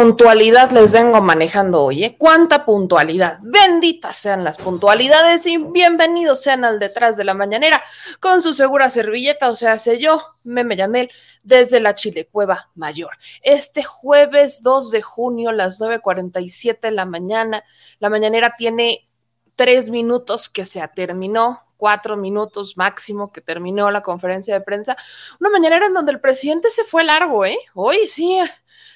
Puntualidad les vengo manejando hoy? eh? ¿Cuánta puntualidad? Benditas sean las puntualidades y bienvenidos sean al detrás de la mañanera con su segura servilleta, o sea, sé yo, Meme Yamel, desde la Chilecueva Mayor. Este jueves 2 de junio, las 9.47 de la mañana, la mañanera tiene tres minutos que se terminó, cuatro minutos máximo que terminó la conferencia de prensa. Una mañanera en donde el presidente se fue largo, ¿eh? Hoy sí,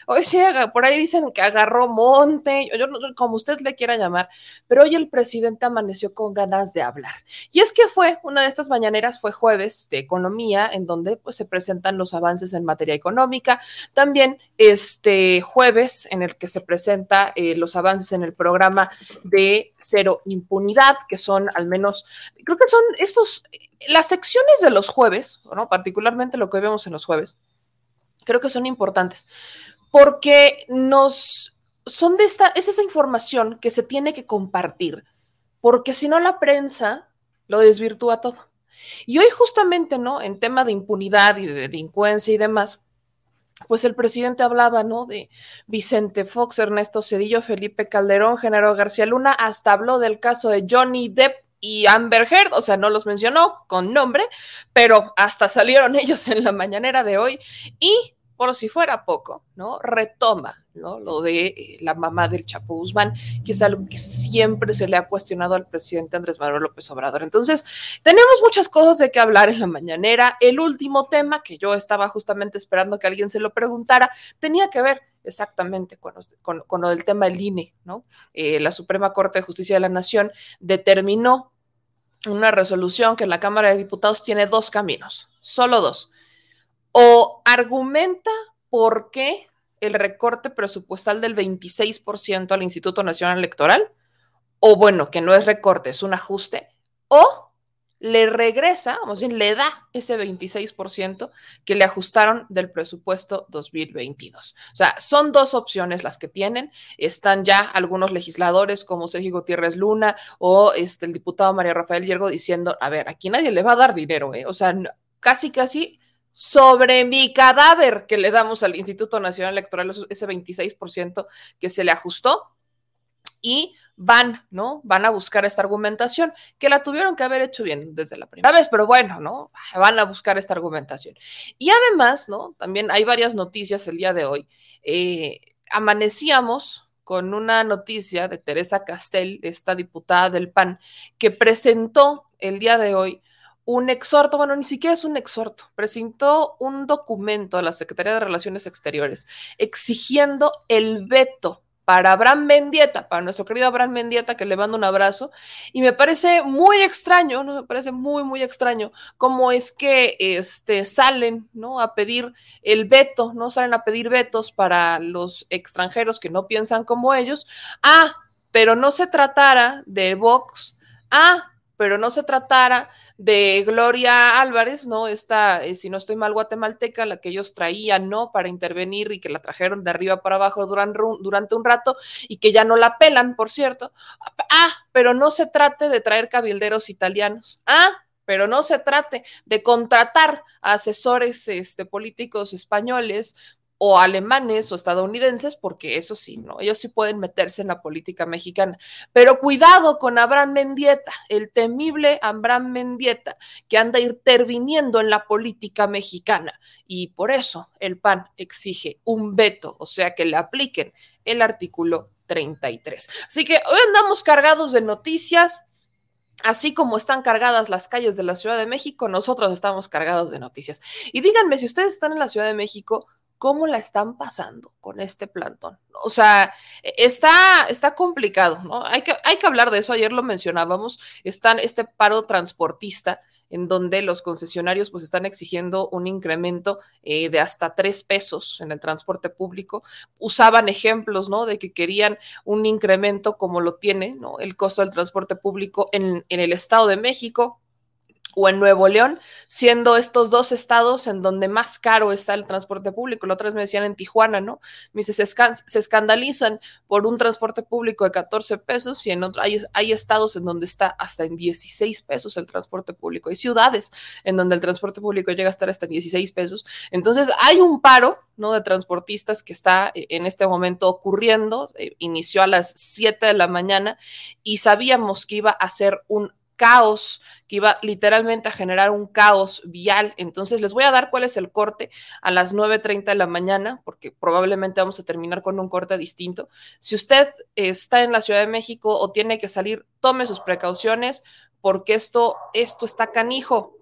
hoy sí, por ahí dicen que agarró monte, yo como usted le quiera llamar, pero hoy el presidente amaneció con ganas de hablar. Y es que fue, una de estas mañaneras fue jueves de economía, en donde pues, se presentan los avances en materia económica. También este jueves, en el que se presenta eh, los avances en el programa de cero impunidad, que son al menos, creo que son estos, las secciones de los jueves, ¿no? particularmente lo que vemos en los jueves, creo que son importantes porque nos son de esta, es esa información que se tiene que compartir, porque si no la prensa lo desvirtúa todo. Y hoy justamente, ¿no? En tema de impunidad y de delincuencia y demás, pues el presidente hablaba, ¿no? De Vicente Fox, Ernesto Cedillo, Felipe Calderón, Genaro García Luna, hasta habló del caso de Johnny Depp y Amber Heard, o sea, no los mencionó con nombre, pero hasta salieron ellos en la mañanera de hoy y por si fuera poco, ¿no? Retoma, ¿no? Lo de eh, la mamá del Chapo Guzmán, que es algo que siempre se le ha cuestionado al presidente Andrés Manuel López Obrador. Entonces, tenemos muchas cosas de qué hablar en la mañanera. El último tema que yo estaba justamente esperando que alguien se lo preguntara, tenía que ver exactamente con, lo del tema del INE, ¿no? Eh, la Suprema Corte de Justicia de la Nación determinó una resolución que la Cámara de Diputados tiene dos caminos, solo dos. O argumenta por qué el recorte presupuestal del 26% al Instituto Nacional Electoral, o bueno, que no es recorte, es un ajuste, o le regresa, vamos bien, le da ese 26% que le ajustaron del presupuesto 2022. O sea, son dos opciones las que tienen. Están ya algunos legisladores como Sergio Gutiérrez Luna o este, el diputado María Rafael Hiergo diciendo, a ver, aquí nadie le va a dar dinero, ¿eh? O sea, casi, casi sobre mi cadáver que le damos al Instituto Nacional Electoral, ese 26% que se le ajustó, y van, ¿no? Van a buscar esta argumentación, que la tuvieron que haber hecho bien desde la primera vez, pero bueno, ¿no? Van a buscar esta argumentación. Y además, ¿no? También hay varias noticias el día de hoy. Eh, amanecíamos con una noticia de Teresa Castel, esta diputada del PAN, que presentó el día de hoy un exhorto, bueno, ni siquiera es un exhorto, presentó un documento a la Secretaría de Relaciones Exteriores exigiendo el veto para Abraham Mendieta, para nuestro querido Abraham Mendieta, que le mando un abrazo, y me parece muy extraño, ¿no? Me parece muy, muy extraño cómo es que este, salen, ¿no? A pedir el veto, ¿no? Salen a pedir vetos para los extranjeros que no piensan como ellos. Ah, pero no se tratara de Vox. Ah, pero no se tratara de Gloria Álvarez, ¿no? Esta, eh, si no estoy mal, guatemalteca, la que ellos traían, ¿no? Para intervenir y que la trajeron de arriba para abajo durante, durante un rato y que ya no la pelan, por cierto. Ah, pero no se trate de traer cabilderos italianos. Ah, pero no se trate de contratar a asesores este, políticos españoles o alemanes o estadounidenses, porque eso sí, ¿no? Ellos sí pueden meterse en la política mexicana. Pero cuidado con Abraham Mendieta, el temible Abraham Mendieta, que anda interviniendo en la política mexicana. Y por eso el PAN exige un veto, o sea, que le apliquen el artículo 33. Así que hoy andamos cargados de noticias. Así como están cargadas las calles de la Ciudad de México, nosotros estamos cargados de noticias. Y díganme, si ustedes están en la Ciudad de México, cómo la están pasando con este plantón. O sea, e, está, está complicado, ¿no? Hay que, hay que hablar de eso, ayer lo mencionábamos, están este paro transportista en donde los concesionarios pues están exigiendo un incremento eh, de hasta tres pesos en el transporte público. Usaban ejemplos, ¿no? De que querían un incremento como lo tiene, ¿no? El costo del transporte público en, en el Estado de México, o en Nuevo León, siendo estos dos estados en donde más caro está el transporte público. La otra vez me decían en Tijuana, ¿no? Me dice, se, escandalizan por un transporte público de 14 pesos y en otro, hay, hay, estados en donde está hasta en 16 pesos el transporte público. Hay ciudades en donde el transporte público llega a estar hasta en 16 pesos. Entonces, hay un paro, ¿no? De transportistas que está eh, en este momento ocurriendo. Eh, inició a las 7 de la mañana y sabíamos que iba a ser un caos, que iba literalmente a generar un caos vial. Entonces les voy a dar cuál es el corte a las 9.30 de la mañana, porque probablemente vamos a terminar con un corte distinto. Si usted está en la Ciudad de México o tiene que salir, tome sus precauciones, porque esto, esto está canijo.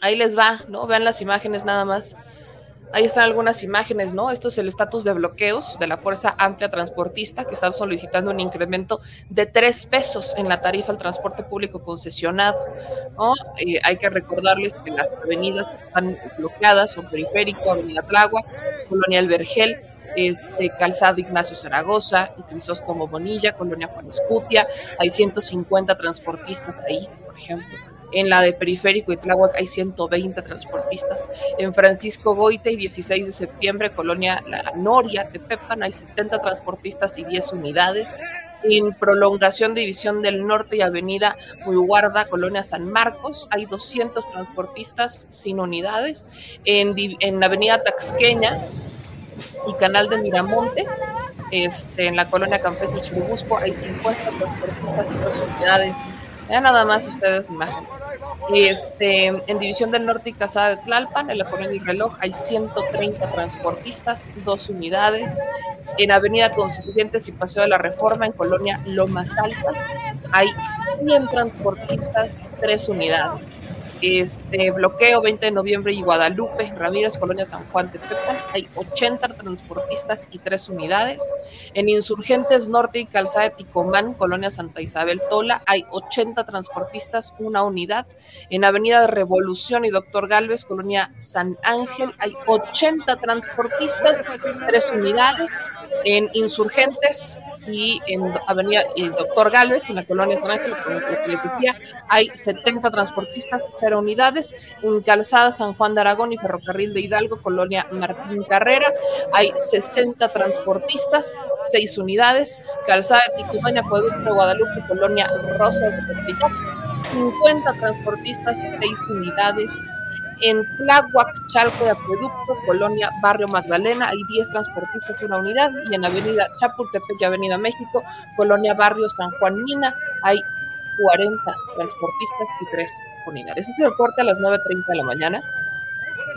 Ahí les va, ¿no? Vean las imágenes nada más. Ahí están algunas imágenes, ¿no? Esto es el estatus de bloqueos de la Fuerza Amplia Transportista que están solicitando un incremento de tres pesos en la tarifa al transporte público concesionado, ¿no? Eh, hay que recordarles que las avenidas están bloqueadas son Periférico, Avenida Colonia El Vergel, este, Calzada Ignacio Zaragoza, Crisóstomo Bonilla, Colonia Juan Escutia, hay 150 transportistas ahí, por ejemplo en la de Periférico y Tláhuac hay 120 transportistas. En Francisco Goite y 16 de septiembre, Colonia La Noria, Tepepan, hay 70 transportistas y 10 unidades. En prolongación División del Norte y Avenida Muyuguarda, Colonia San Marcos, hay 200 transportistas sin unidades. En, en Avenida Taxqueña y Canal de Miramontes, este, en la colonia campestre Churubusco, hay 50 transportistas y 2 unidades. Vean nada más ustedes imagen. Este, en División del Norte y Casada de Tlalpan, en la colonia y reloj, hay 130 transportistas, dos unidades. En Avenida Constituyentes y Paseo de la Reforma, en Colonia Lomas Altas, hay 100 transportistas, tres unidades este bloqueo 20 de noviembre y Guadalupe, Ramírez, Colonia San Juan de Pepa, hay 80 transportistas y 3 unidades. En Insurgentes Norte y Calzada de Ticomán, Colonia Santa Isabel Tola, hay 80 transportistas, una unidad. En Avenida de Revolución y Doctor Galvez, Colonia San Ángel, hay 80 transportistas, 3 unidades. En Insurgentes, y en Avenida el Doctor Galvez, en la colonia San Ángel, como les decía, hay 70 transportistas, 0 unidades. En Calzada San Juan de Aragón y Ferrocarril de Hidalgo, colonia Martín Carrera, hay 60 transportistas, 6 unidades. Calzada de Ticumaña, Guadalupe, colonia Rosas de Tepeyac, 50 transportistas, 6 unidades. En Tláhuac, Chalco de Acueducto, Colonia Barrio Magdalena, hay 10 transportistas, una unidad. Y en Avenida Chapultepec Avenida México, Colonia Barrio San Juan Mina, hay 40 transportistas y 3 unidades. Ese es el corte a las 9.30 de la mañana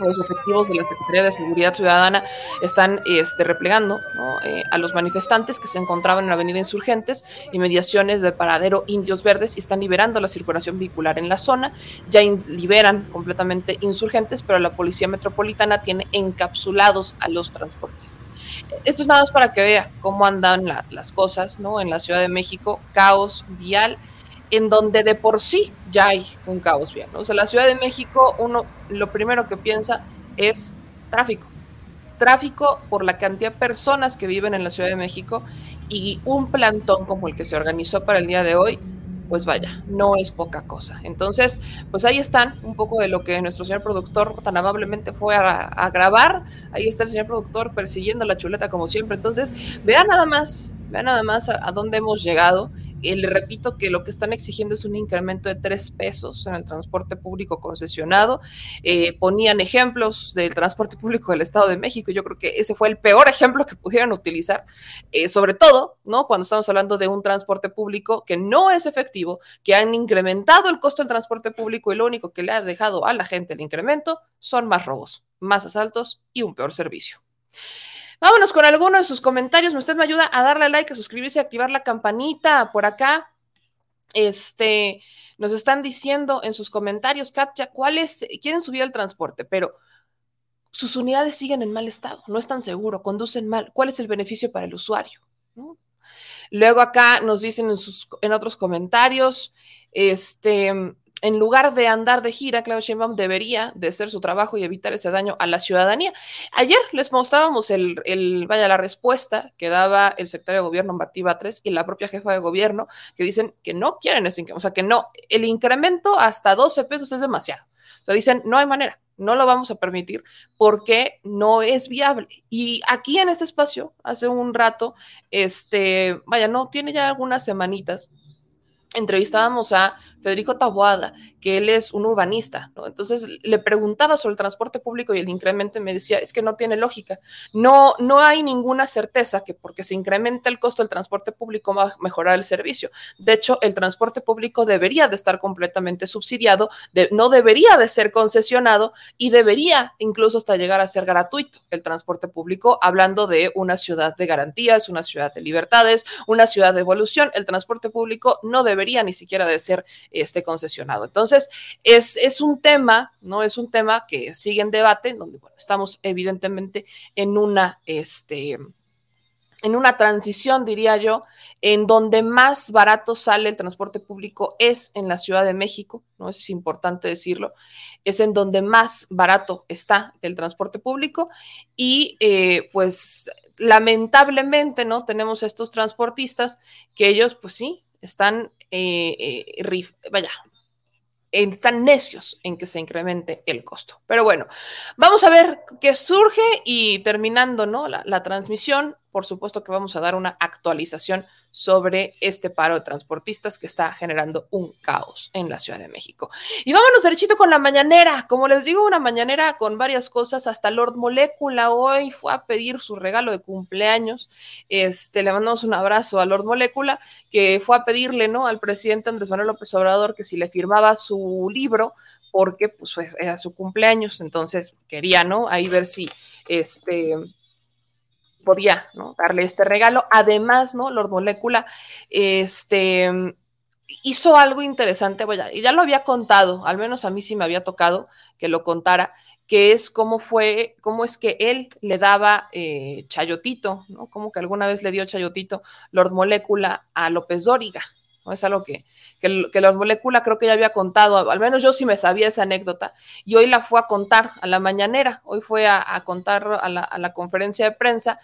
los efectivos de la Secretaría de Seguridad Ciudadana están este, replegando eh, a los manifestantes que se encontraban en la avenida Insurgentes y mediaciones de paradero Indios Verdes y están liberando la circulación vehicular en la zona. Ya liberan completamente insurgentes, pero la Policía Metropolitana tiene encapsulados a los transportistas. Esto es nada más para que vea cómo andan las cosas en la Ciudad de México, caos vial en donde de por sí ya hay un caos vial. O sea, la Ciudad de México, uno lo primero que piensa es tráfico. Tráfico por la cantidad de personas que viven en la Ciudad de México y un plantón como el que se organizó para el día de hoy, pues vaya, no es poca cosa. Entonces, pues ahí están un poco de lo que nuestro señor productor tan amablemente fue a, grabar. Ahí está el señor productor persiguiendo la chuleta como siempre. Entonces, vean nada más, vean nada más a dónde hemos llegado eh, le repito que lo que están exigiendo es un incremento de tres pesos en el transporte público concesionado. Eh, ponían ejemplos del transporte público del Estado de México. Yo creo que ese fue el peor ejemplo que pudieran utilizar, eh, sobre todo, ¿no? Cuando estamos hablando de un transporte público que no es efectivo, que han incrementado el costo del transporte público y lo único que le ha dejado a la gente el incremento son más robos, más asaltos y un peor servicio. Vámonos con alguno de sus comentarios. Usted me ayuda a darle like, a suscribirse, a activar la campanita por acá. Este, nos están diciendo en sus comentarios, Katja, ¿cuáles quieren subir el transporte? Pero sus unidades siguen en mal estado, no están seguros, conducen mal. ¿Cuál es el beneficio para el usuario? Luego acá nos dicen en otros comentarios, este, en lugar de andar de gira, Claudia Sheinbaum debería de hacer su trabajo y evitar ese daño a la ciudadanía. Ayer les mostrábamos el, vaya, la respuesta que daba el secretario de gobierno Martí Batres y la propia jefa de gobierno, que dicen que no quieren ese incremento, o sea, que no, el incremento hasta 12 pesos es demasiado. O sea, dicen, no hay manera, no lo vamos a permitir porque no es viable. Y aquí en este espacio, hace un rato, este, vaya, no, tiene ya algunas semanitas, entrevistábamos a Federico Taboada, que él es un urbanista, ¿no? Entonces le preguntaba sobre el transporte público y el incremento y me decía, es que no tiene lógica. No, no hay ninguna certeza que porque se incrementa el costo del transporte público va a mejorar el servicio. De hecho, el transporte público debería de estar completamente subsidiado, no debería de ser concesionado y debería incluso hasta llegar a ser gratuito el transporte público, hablando de una ciudad de garantías, una ciudad de libertades, una ciudad de evolución. El transporte público no debería ni siquiera de ser esté concesionado. Entonces, es, es un tema, ¿no? Es un tema que sigue en debate, donde, bueno, estamos evidentemente en una, este, en una transición, diría yo, en donde más barato sale el transporte público es en la Ciudad de México, ¿no? Es importante decirlo, es en donde más barato está el transporte público y eh, pues lamentablemente, ¿no? Tenemos estos transportistas que ellos, pues sí, están, eh, eh, vaya, están necios en que se incremente el costo. Pero bueno, vamos a ver qué surge y terminando ¿no? la, la transmisión, por supuesto que vamos a dar una actualización sobre este paro de transportistas que está generando un caos en la Ciudad de México. Y vámonos derechito con la mañanera. Como les digo, una mañanera con varias cosas. Hasta Lord Molécula hoy fue a pedir su regalo de cumpleaños. Este, le mandamos un abrazo a Lord Molécula, que fue a pedirle, ¿no? Al presidente Andrés Manuel López Obrador que si le firmaba su libro, porque pues era su cumpleaños, entonces quería, ¿no? Ahí ver si este podía darle este regalo. Además, ¿no? Lord Molecula este, hizo algo interesante, y ya lo había contado, al menos a mí sí me había tocado que lo contara, que es cómo fue, cómo es que él le daba eh, chayotito, ¿no? Como que alguna vez le dio chayotito Lord Molecula a López Dóriga, Es algo que, que, que los molécula creo que ya había contado, al menos yo sí me sabía esa anécdota, y hoy la fue a contar a la mañanera, hoy fue a, a contar a la, a la conferencia de prensa,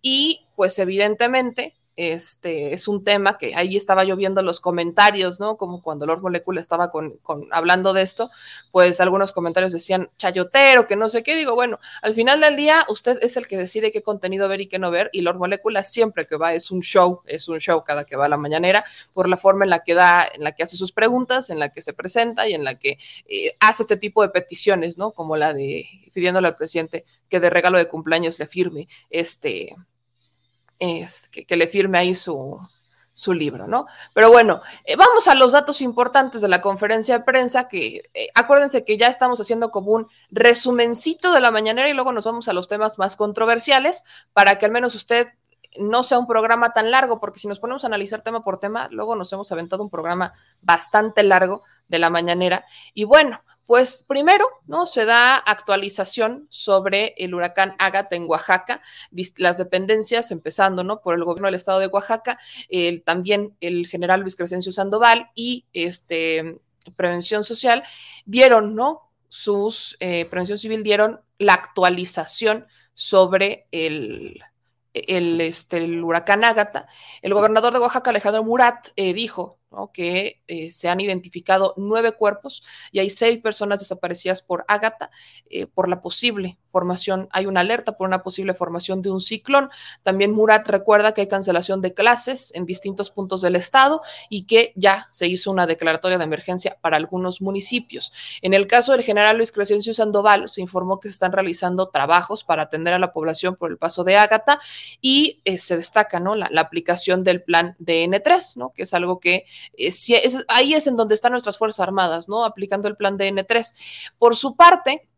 y pues evidentemente este es un tema que ahí estaba yo viendo los comentarios, ¿no? Como cuando Lord Molecula estaba con, hablando de esto, pues algunos comentarios decían chayotero, que no sé qué. Digo, bueno, al final del día, usted es el que decide qué contenido ver y qué no ver, y Lord Molecula siempre que va es un show, es un show cada que va a la mañanera, por la forma en la que da, en la que hace sus preguntas, en la que se presenta y en la que eh, hace este tipo de peticiones, ¿no? Como la de pidiéndole al presidente que de regalo de cumpleaños le firme este es, que, le firme ahí su, su libro, ¿no? Pero bueno, eh, vamos a los datos importantes de la conferencia de prensa, que eh, acuérdense que ya estamos haciendo como un resumencito de la mañanera y luego nos vamos a los temas más controversiales para que al menos usted no sea un programa tan largo, porque si nos ponemos a analizar tema por tema, luego nos hemos aventado un programa bastante largo de la mañanera. Y bueno, pues primero, ¿no? Se da actualización sobre el huracán Ágata en Oaxaca, las dependencias, empezando, ¿no? Por el gobierno del estado de Oaxaca, el, también el general Luis Crescencio Sandoval y este, Prevención Social dieron, ¿no? Sus, eh, Prevención Civil dieron la actualización sobre el, el, este, el huracán Ágata, el gobernador de Oaxaca, Alejandro Murat, eh, dijo que eh, se han identificado nueve cuerpos y hay seis personas desaparecidas por Ágata eh, por la posible formación, hay una alerta por una posible formación de un ciclón. También Murat recuerda que hay cancelación de clases en distintos puntos del estado y que ya se hizo una declaratoria de emergencia para algunos municipios. En el caso del general Luis Crescencio Sandoval, se informó que se están realizando trabajos para atender a la población por el paso de Ágata y eh, se destaca ¿no? la, aplicación del plan DN3, ¿no? que es algo que eh, si es, ahí es en donde están nuestras Fuerzas Armadas, ¿no? aplicando el plan DN3. Por su parte,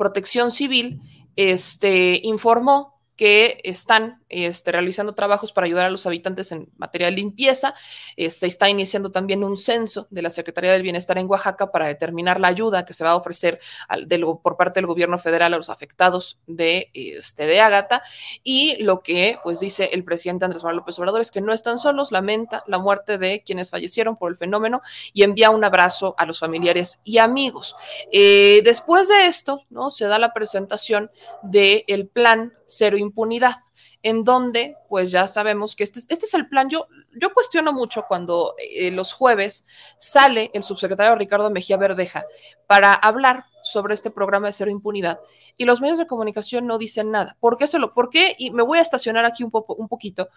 Protección Civil este, informó que están este, realizando trabajos para ayudar a los habitantes en materia de limpieza. Se este, está iniciando también un censo de la Secretaría del Bienestar en Oaxaca para determinar la ayuda que se va a ofrecer de por parte del gobierno federal a los afectados de, este, de Ágata. Y lo que pues dice el presidente Andrés Manuel López Obrador es que no están solos, lamenta la muerte de quienes fallecieron por el fenómeno y envía un abrazo a los familiares y amigos. Eh, después de esto, ¿no? Se da la presentación del plan cero impunidad, en donde pues ya sabemos que este, este es el plan. Yo, cuestiono mucho cuando eh, los jueves sale el subsecretario Ricardo Mejía Verdeja para hablar sobre este programa de cero impunidad y los medios de comunicación no dicen nada. ¿Por qué solo? ¿Por qué? Y me voy a estacionar aquí un poquito,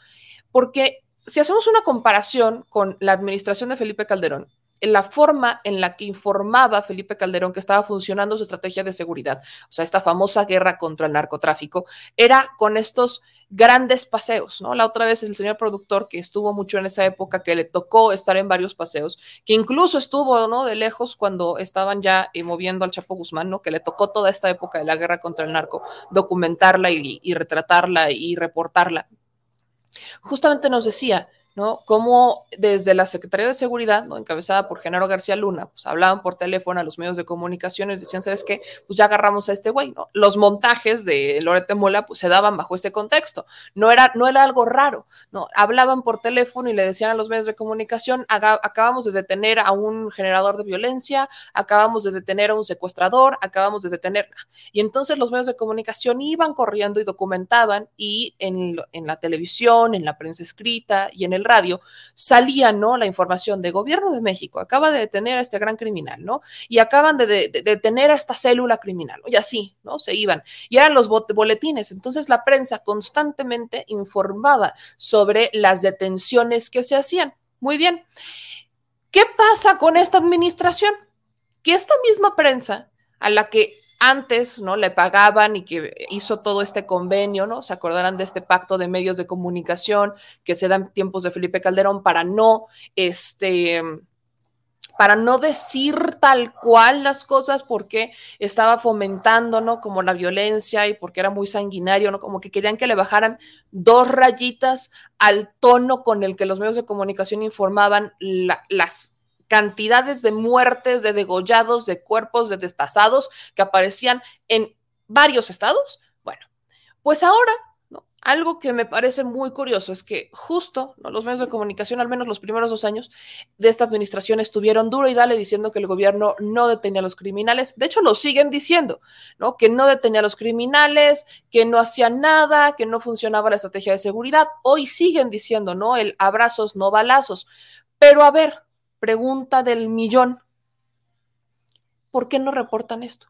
porque si hacemos una comparación con la administración de Felipe Calderón, la forma en la que informaba Felipe Calderón que estaba funcionando su estrategia de seguridad, o sea, esta famosa guerra contra el narcotráfico, era con estos grandes paseos, ¿no? La otra vez el señor productor que estuvo mucho en esa época, que le tocó estar en varios paseos, que incluso estuvo, ¿no? De lejos cuando estaban ya eh, moviendo al Chapo Guzmán, ¿no? Que le tocó toda esta época de la guerra contra el narco, documentarla y, y retratarla y reportarla. Justamente nos decía, ¿no? Como desde la Secretaría de Seguridad, encabezada por Genaro García Luna, pues hablaban por teléfono a los medios de comunicación y decían, ¿sabes qué? Pues ya agarramos a este güey, ¿no? Los montajes de Lorete Mola, pues se daban bajo ese contexto. No era, no era algo raro, ¿no? Hablaban por teléfono y le decían a los medios de comunicación, acabamos de detener a un generador de violencia, acabamos de detener a un secuestrador, acabamos de detener. Y entonces los medios de comunicación iban corriendo y documentaban y en, en la televisión, en la prensa escrita y en el radio, salía, ¿no? La información de gobierno de México, acaba de detener a este gran criminal, ¿no? Y acaban de, detener a esta célula criminal. Y así, ¿no? Se iban. Y eran los boletines. Entonces la prensa constantemente informaba sobre las detenciones que se hacían. Muy bien. ¿Qué pasa con esta administración? Que esta misma prensa a la que antes, ¿no? Le pagaban y que hizo todo este convenio, ¿no? Se acordarán de este pacto de medios de comunicación que se dan tiempos de Felipe Calderón para no, este, para no decir tal cual las cosas porque estaba fomentando, ¿no? Como la violencia y porque era muy sanguinario, ¿no? Como que querían que le bajaran dos rayitas al tono con el que los medios de comunicación informaban las cantidades de muertes, de degollados, de cuerpos, de destazados que aparecían en varios estados. Bueno, pues ahora, algo que me parece muy curioso es que justo los medios de comunicación, al menos los primeros dos años de esta administración, estuvieron duro y dale diciendo que el gobierno no detenía a los criminales. De hecho, lo siguen diciendo, ¿no? Que no detenía a los criminales, que no hacían nada, que no funcionaba la estrategia de seguridad. Hoy siguen diciendo, ¿no? El abrazos, no balazos. Pero a ver, Pregunta del millón. ¿Por qué no reportan esto?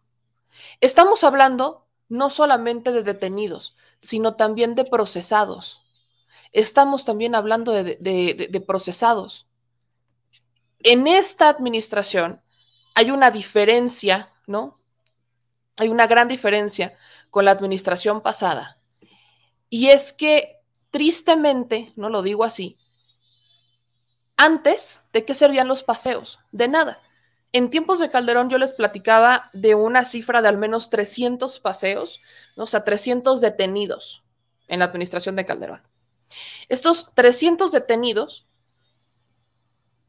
Estamos hablando no solamente de detenidos, sino también de procesados. Estamos también hablando de, procesados. En esta administración hay una diferencia, ¿no? Hay una gran diferencia con la administración pasada. Y es que, tristemente, no lo digo así, antes, ¿de qué servían los paseos? De nada. En tiempos de Calderón yo les platicaba de una cifra de al menos 300 paseos, o sea, 300 detenidos en la administración de Calderón. Estos 300 detenidos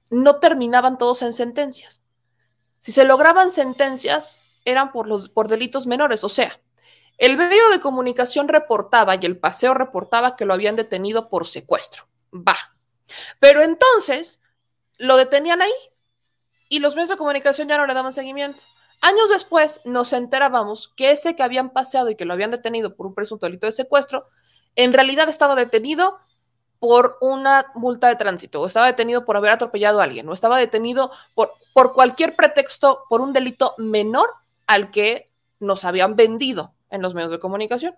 no terminaban todos en sentencias. Si se lograban sentencias, eran por, los, por delitos menores, o sea, el medio de comunicación reportaba y el paseo reportaba que lo habían detenido por secuestro. Va, pero entonces lo detenían ahí y los medios de comunicación ya no le daban seguimiento. Años después nos enterábamos que ese que habían paseado y que lo habían detenido por un presunto delito de secuestro, en realidad estaba detenido por una multa de tránsito, o estaba detenido por haber atropellado a alguien, o estaba detenido por, por cualquier pretexto, por un delito menor al que nos habían vendido en los medios de comunicación.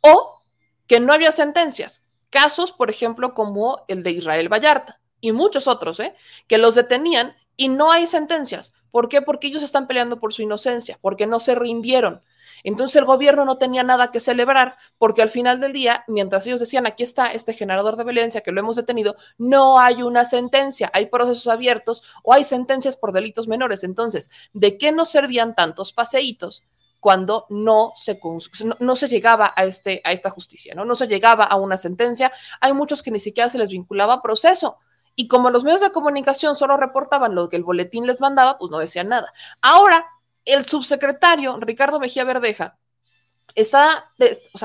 O que no había sentencias. Casos, por ejemplo, como el de Israel Vallarta y muchos otros, ¿eh? que los detenían y no hay sentencias. ¿Por qué? Porque ellos están peleando por su inocencia, porque no se rindieron. Entonces el gobierno no tenía nada que celebrar porque al final del día, mientras ellos decían, aquí está este generador de violencia que lo hemos detenido, no hay una sentencia, hay procesos abiertos o hay sentencias por delitos menores. Entonces, ¿de qué nos servían tantos paseitos? Cuando no se, no, se llegaba a, este, a esta justicia, ¿no? no se llegaba a una sentencia. Hay muchos que ni siquiera se les vinculaba a proceso. Y como los medios de comunicación solo reportaban lo que el boletín les mandaba, pues no decían nada. Ahora el subsecretario Ricardo Mejía Verdeja está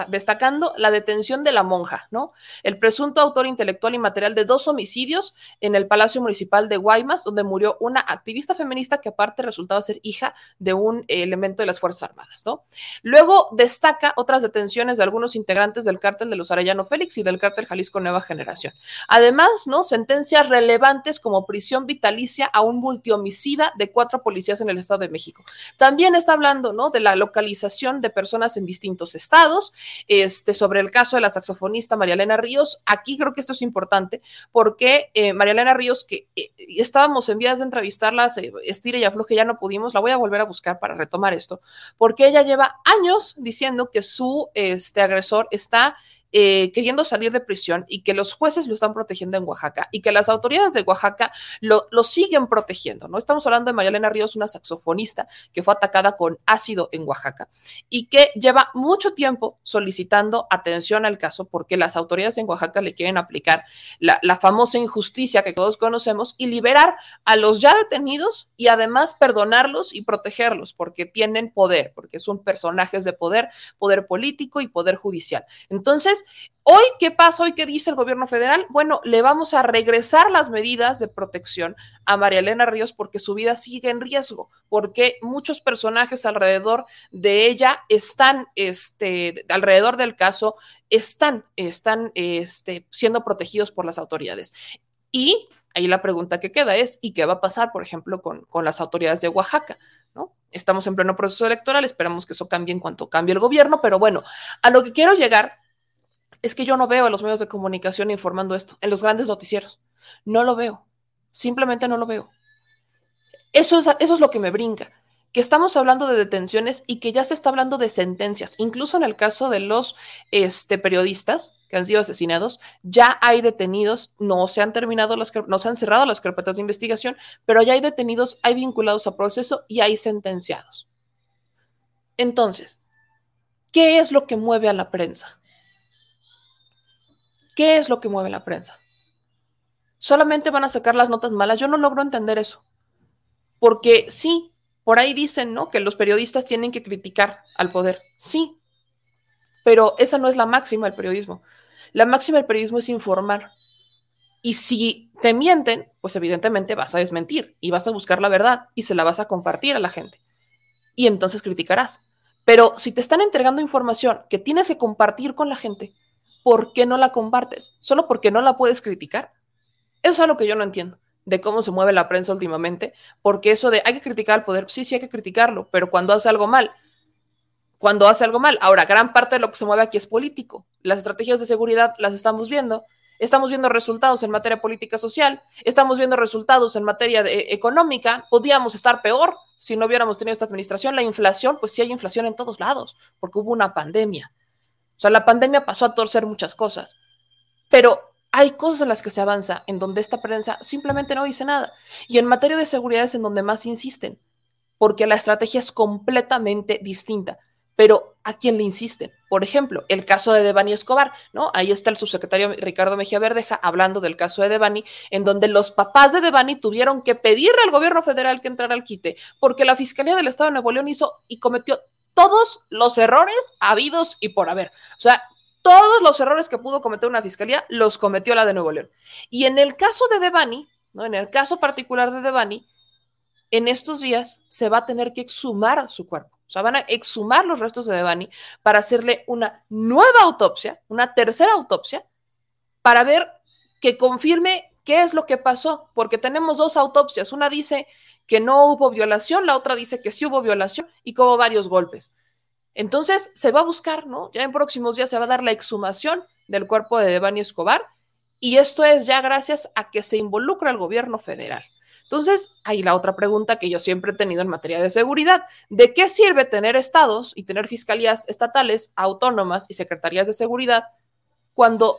destacando la detención de la monja, ¿no? El presunto autor intelectual y material de dos homicidios en el Palacio Municipal de Guaymas, donde murió una activista feminista que aparte resultaba ser hija de un elemento de las Fuerzas Armadas, ¿no? Luego destaca otras detenciones de algunos integrantes del cártel de los Arellano Félix y del cártel Jalisco Nueva Generación. Además, ¿no? Sentencias relevantes como prisión vitalicia a un multihomicida de cuatro policías en el Estado de México. También está hablando, ¿no? De la localización de personas en distintos estados. Este, sobre el caso de la saxofonista María Elena Ríos, aquí creo que esto es importante porque eh, María Elena Ríos, que eh, estábamos en vías de entrevistarlas, eh, estire y afloje, ya no pudimos, la voy a volver a buscar para retomar esto, porque ella lleva años diciendo que su este, agresor está eh, queriendo salir de prisión y que los jueces lo están protegiendo en Oaxaca y que las autoridades de Oaxaca lo, siguen protegiendo, ¿no? Estamos hablando de María Elena Ríos, una saxofonista que fue atacada con ácido en Oaxaca y que lleva mucho tiempo solicitando atención al caso porque las autoridades en Oaxaca le quieren aplicar la, la famosa injusticia que todos conocemos y liberar a los ya detenidos y además perdonarlos y protegerlos porque tienen poder, porque son personajes de poder, poder político y poder judicial. Entonces, Hoy, ¿qué pasa? Hoy, ¿qué dice el gobierno federal? Bueno, le vamos a regresar las medidas de protección a María Elena Ríos porque su vida sigue en riesgo, porque muchos personajes alrededor de ella están, este, alrededor del caso, están, están este, siendo protegidos por las autoridades. Y ahí la pregunta que queda es, ¿y qué va a pasar, por ejemplo, con, con las autoridades de Oaxaca? ¿no? Estamos en pleno proceso electoral, esperamos que eso cambie en cuanto cambie el gobierno, pero bueno, a lo que quiero llegar es que yo no veo a los medios de comunicación informando esto, en los grandes noticieros. No lo veo. Simplemente no lo veo. Eso es, eso es lo que me brinca, que estamos hablando de detenciones y que ya se está hablando de sentencias. Incluso en el caso de los este, periodistas que han sido asesinados, ya hay detenidos, no se han terminado las, no se han cerrado las carpetas de investigación, pero ya hay detenidos, hay vinculados a proceso y hay sentenciados. Entonces, ¿qué es lo que mueve a la prensa? ¿Qué es lo que mueve la prensa? Solamente van a sacar las notas malas. Yo no logro entender eso. Porque sí, por ahí dicen, ¿no? Que los periodistas tienen que criticar al poder. Sí, pero esa no es la máxima del periodismo. La máxima del periodismo es informar. Y si te mienten, pues evidentemente vas a desmentir y vas a buscar la verdad y se la vas a compartir a la gente. Y entonces criticarás. Pero si te están entregando información que tienes que compartir con la gente, ¿por qué no la compartes? ¿Solo porque no la puedes criticar? Eso es algo que yo no entiendo de cómo se mueve la prensa últimamente, porque eso de hay que criticar al poder, sí, sí hay que criticarlo, pero cuando hace algo mal, cuando hace algo mal. Ahora, gran parte de lo que se mueve aquí es político. Las estrategias de seguridad las estamos viendo. Estamos viendo resultados en materia política social, estamos viendo resultados en materia de, económica. Podíamos estar peor si no hubiéramos tenido esta administración. La inflación, pues sí hay inflación en todos lados, porque hubo una pandemia. O sea, la pandemia pasó a torcer muchas cosas, pero hay cosas en las que se avanza en donde esta prensa simplemente no dice nada. Y en materia de seguridad es en donde más insisten, porque la estrategia es completamente distinta. Pero ¿a quién le insisten? Por ejemplo, el caso de Devani Escobar, ¿no? Ahí está el subsecretario Ricardo Mejía Verdeja hablando del caso de Devani, en donde los papás de Devani tuvieron que pedirle al gobierno federal que entrara al quite, porque la Fiscalía del Estado de Nuevo León hizo y cometió todos los errores habidos y por haber. O sea, todos los errores que pudo cometer una fiscalía los cometió la de Nuevo León. Y en el caso de Devani, ¿no? en el caso particular de Devani, en estos días se va a tener que exhumar su cuerpo. O sea, van a exhumar los restos de Devani para hacerle una nueva autopsia, una tercera autopsia, para ver que confirme qué es lo que pasó, porque tenemos dos autopsias. Una dice que no hubo violación, la otra dice que sí hubo violación y que hubo varios golpes. Entonces se va a buscar, ¿no? Ya en próximos días se va a dar la exhumación del cuerpo de Devani Escobar y esto es ya gracias a que se involucra el gobierno federal. Entonces, hay la otra pregunta que yo siempre he tenido en materia de seguridad. ¿De qué sirve tener estados y tener fiscalías estatales, autónomas y secretarías de seguridad cuando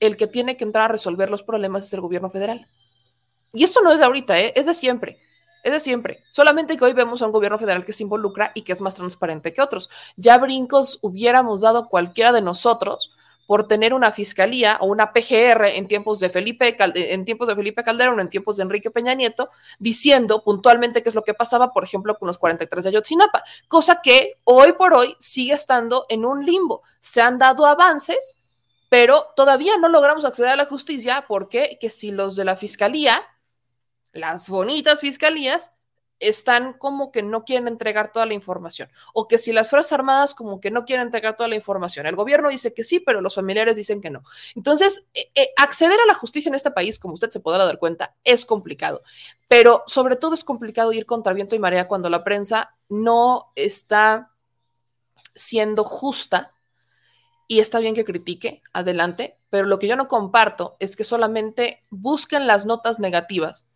el que tiene que entrar a resolver los problemas es el gobierno federal? Y esto no es de ahorita, ¿eh? es de siempre. Es de siempre. Solamente que hoy vemos a un gobierno federal que se involucra y que es más transparente que otros. Ya brincos hubiéramos dado cualquiera de nosotros por tener una fiscalía o una PGR en tiempos de Felipe, en tiempos de Felipe Calderón, en tiempos de Enrique Peña Nieto, diciendo puntualmente qué es lo que pasaba, por ejemplo, con los 43 de Ayotzinapa, cosa que hoy por hoy sigue estando en un limbo. Se han dado avances, pero todavía no logramos acceder a la justicia porque que si los de la fiscalía, las bonitas fiscalías, están como que no quieren entregar toda la información o que si las Fuerzas Armadas como que no quieren entregar toda la información. El gobierno dice que sí, pero los familiares dicen que no. Entonces, eh, eh, acceder a la justicia en este país, como usted se podrá dar cuenta, es complicado, pero sobre todo es complicado ir contra viento y marea cuando la prensa no está siendo justa y está bien que critique, adelante, pero lo que yo no comparto es que solamente busquen las notas negativas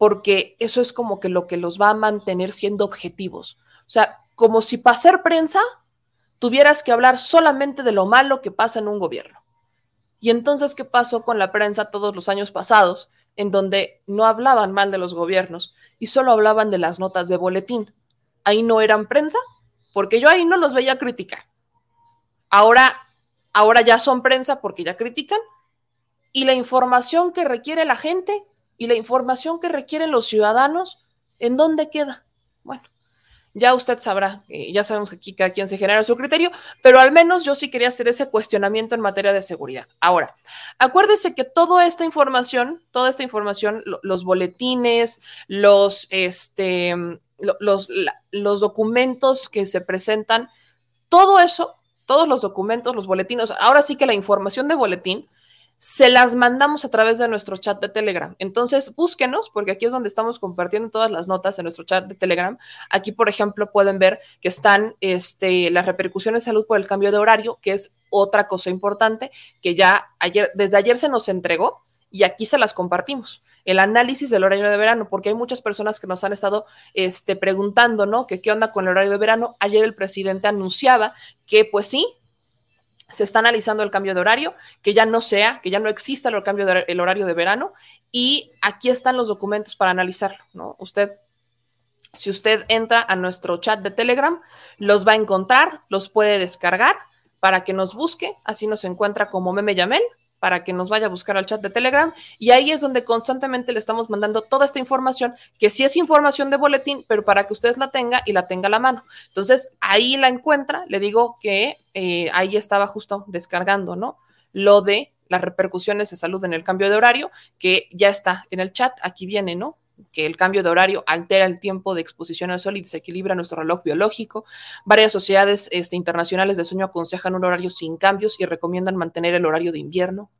porque eso es como que lo que los va a mantener siendo objetivos. O sea, como si para ser prensa tuvieras que hablar solamente de lo malo que pasa en un gobierno. Y entonces, ¿qué pasó con la prensa todos los años pasados, en donde no hablaban mal de los gobiernos y solo hablaban de las notas de boletín? Ahí no eran prensa, porque yo ahí no los veía criticar. Ahora, ahora ya son prensa porque ya critican. Y la información que requiere la gente y la información que requieren los ciudadanos, ¿en dónde queda? Bueno, ya usted sabrá, ya sabemos que aquí cada quien se genera su criterio, pero al menos yo sí quería hacer ese cuestionamiento en materia de seguridad. Ahora, acuérdese que toda esta información, toda esta información, los boletines, los, este, los, los documentos que se presentan, todo eso, todos los documentos, los boletines, ahora sí que la información de boletín, se las mandamos a través de nuestro chat de Telegram. Entonces, búsquenos, porque aquí es donde estamos compartiendo todas las notas en nuestro chat de Telegram. Aquí, por ejemplo, pueden ver que están este, las repercusiones de salud por el cambio de horario, que es otra cosa importante que ya ayer, desde ayer se nos entregó y aquí se las compartimos. El análisis del horario de verano, porque hay muchas personas que nos han estado este, preguntando, ¿no? Que qué onda con el horario de verano. Ayer el presidente anunciaba que, pues sí, se está analizando el cambio de horario, que ya no sea, que ya no exista el cambio de el horario de verano y aquí están los documentos para analizarlo, ¿no? Usted si usted entra a nuestro chat de Telegram, los va a encontrar, los puede descargar para que nos busque, así nos encuentra como Meme Yamel para que nos vaya a buscar al chat de Telegram y ahí es donde constantemente le estamos mandando toda esta información, que sí es información de boletín, pero para que ustedes la tenga y la tenga a la mano. Entonces, ahí la encuentra, le digo que eh, ahí estaba justo descargando, ¿no? Lo de las repercusiones de salud en el cambio de horario, que ya está en el chat, aquí viene, ¿no? Que el cambio de horario altera el tiempo de exposición al sol y desequilibra nuestro reloj biológico. Varias sociedades este, internacionales de sueño aconsejan un horario sin cambios y recomiendan mantener el horario de invierno.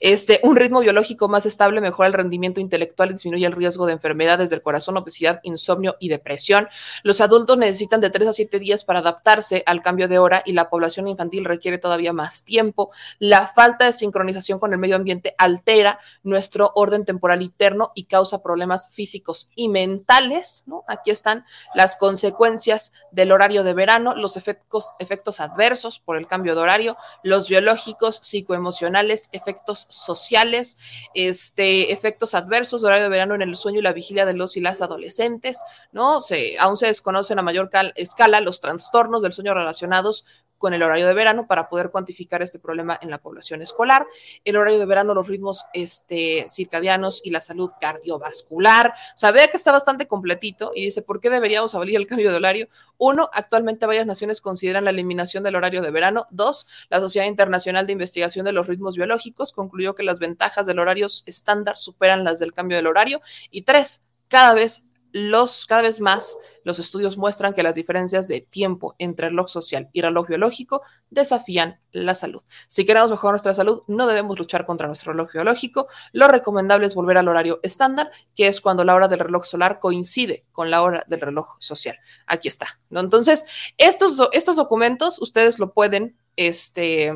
Este, un ritmo biológico más estable mejora el rendimiento intelectual y disminuye el riesgo de enfermedades del corazón, obesidad, insomnio y depresión. Los adultos necesitan de 3 a 7 días para adaptarse al cambio de hora y la población infantil requiere todavía más tiempo. La falta de sincronización con el medio ambiente altera nuestro orden temporal interno y causa problemas físicos y mentales. Aquí están las consecuencias del horario de verano, los efectos, efectos adversos por el cambio de horario, los biológicos, psicoemocionales, efectos sociales, este, efectos adversos horario de verano en el sueño y la vigilia de los y las adolescentes, ¿no? Se, aún se desconocen a mayor escala los trastornos del sueño relacionados con el horario de verano para poder cuantificar este problema en la población escolar. El horario de verano, los ritmos este, circadianos y la salud cardiovascular. O sea, vea que está bastante completito y dice, ¿por qué deberíamos abolir el cambio de horario? Uno, actualmente varias naciones consideran la eliminación del horario de verano. Dos, la Sociedad Internacional de Investigación de los Ritmos Biológicos concluyó que las ventajas del horario estándar superan las del cambio del horario. Y tres, cada vez los, cada vez más Los estudios muestran que las diferencias de tiempo entre reloj social y reloj biológico desafían la salud. Si queremos mejorar nuestra salud, no debemos luchar contra nuestro reloj biológico. Lo recomendable es volver al horario estándar, que es cuando la hora del reloj solar coincide con la hora del reloj social. Aquí está. ¿no? Entonces, estos, estos documentos ustedes lo pueden este,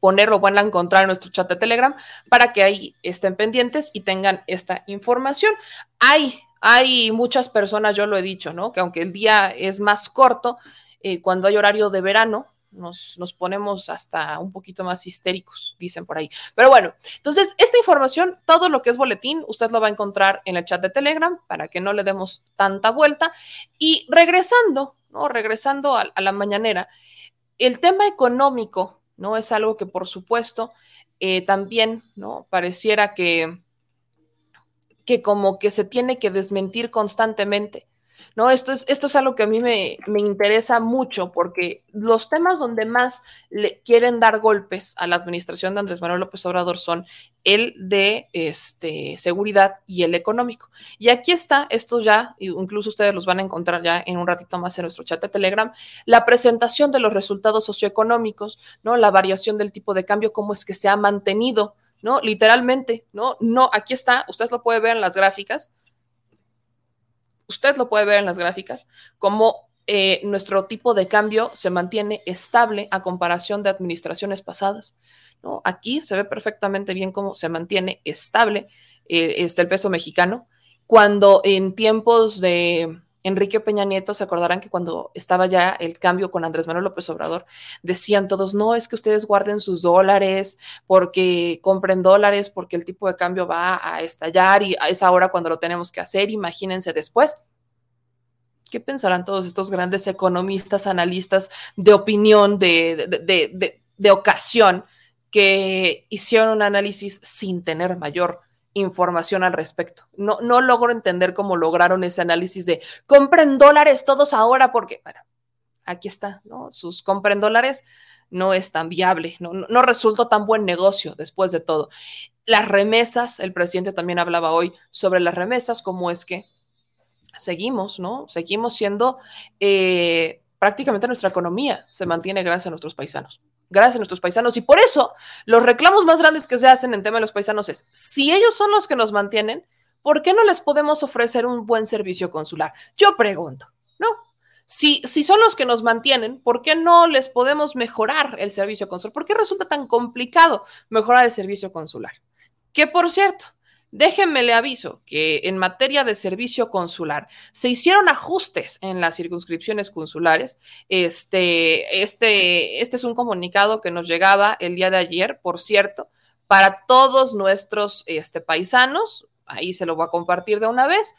ponerlo, van a encontrar en nuestro chat de Telegram para que ahí estén pendientes y tengan esta información. Hay, hay muchas personas, yo lo he dicho, ¿no? Que aunque el día es más corto, eh, cuando hay horario de verano, nos, nos, ponemos hasta un poquito más histéricos, dicen por ahí. Pero bueno, entonces esta información, todo lo que es boletín, usted lo va a encontrar en el chat de Telegram para que no le demos tanta vuelta. Y regresando, ¿no? Regresando a, la mañanera, el tema económico ¿no? Es algo que, por supuesto, eh, también, ¿no? Pareciera que, que como que se tiene que desmentir constantemente. ¿no? Esto es, esto es algo que a mí me, me, interesa mucho porque los temas donde más le quieren dar golpes a la administración de Andrés Manuel López Obrador son el de este, seguridad y el económico. Y aquí está, esto ya, incluso ustedes los van a encontrar ya en un ratito más en nuestro chat de Telegram, la presentación de los resultados socioeconómicos, ¿no? La variación del tipo de cambio, cómo es que se ha mantenido, ¿no? Literalmente, ¿no? No, aquí está, usted lo puede ver en las gráficas usted lo puede ver en las gráficas, como eh, nuestro tipo de cambio se mantiene estable a comparación de administraciones pasadas. ¿no? Aquí se ve perfectamente bien cómo se mantiene estable eh, este, el peso mexicano, cuando en tiempos de Enrique Peña Nieto, se acordarán que cuando estaba ya el cambio con Andrés Manuel López Obrador, decían todos, no, es que ustedes guarden sus dólares porque compren dólares, porque el tipo de cambio va a estallar y es ahora cuando lo tenemos que hacer, imagínense después. ¿Qué pensarán todos estos grandes economistas, analistas de opinión, de, de, de, de ocasión, que hicieron un análisis sin tener mayor información al respecto. No, no logro entender cómo lograron ese análisis de compren dólares todos ahora porque, bueno, aquí está, ¿no? Sus compren dólares no es tan viable, no, no, resultó tan buen negocio después de todo. Las remesas, el presidente también hablaba hoy sobre las remesas, cómo es que seguimos, ¿no? Seguimos siendo, eh, prácticamente nuestra economía se mantiene gracias a nuestros paisanos gracias a nuestros paisanos. Y por eso los reclamos más grandes que se hacen en tema de los paisanos es, si ellos son los que nos mantienen, ¿por qué no les podemos ofrecer un buen servicio consular? Yo pregunto, ¿no? Si, si son los que nos mantienen, ¿por qué no les podemos mejorar el servicio consular? ¿Por qué resulta tan complicado mejorar el servicio consular? Que por cierto, Déjenme le aviso que en materia de servicio consular se hicieron ajustes en las circunscripciones consulares. Este, este, este es un comunicado que nos llegaba el día de ayer, por cierto, para todos nuestros este, paisanos. Ahí se lo voy a compartir de una vez.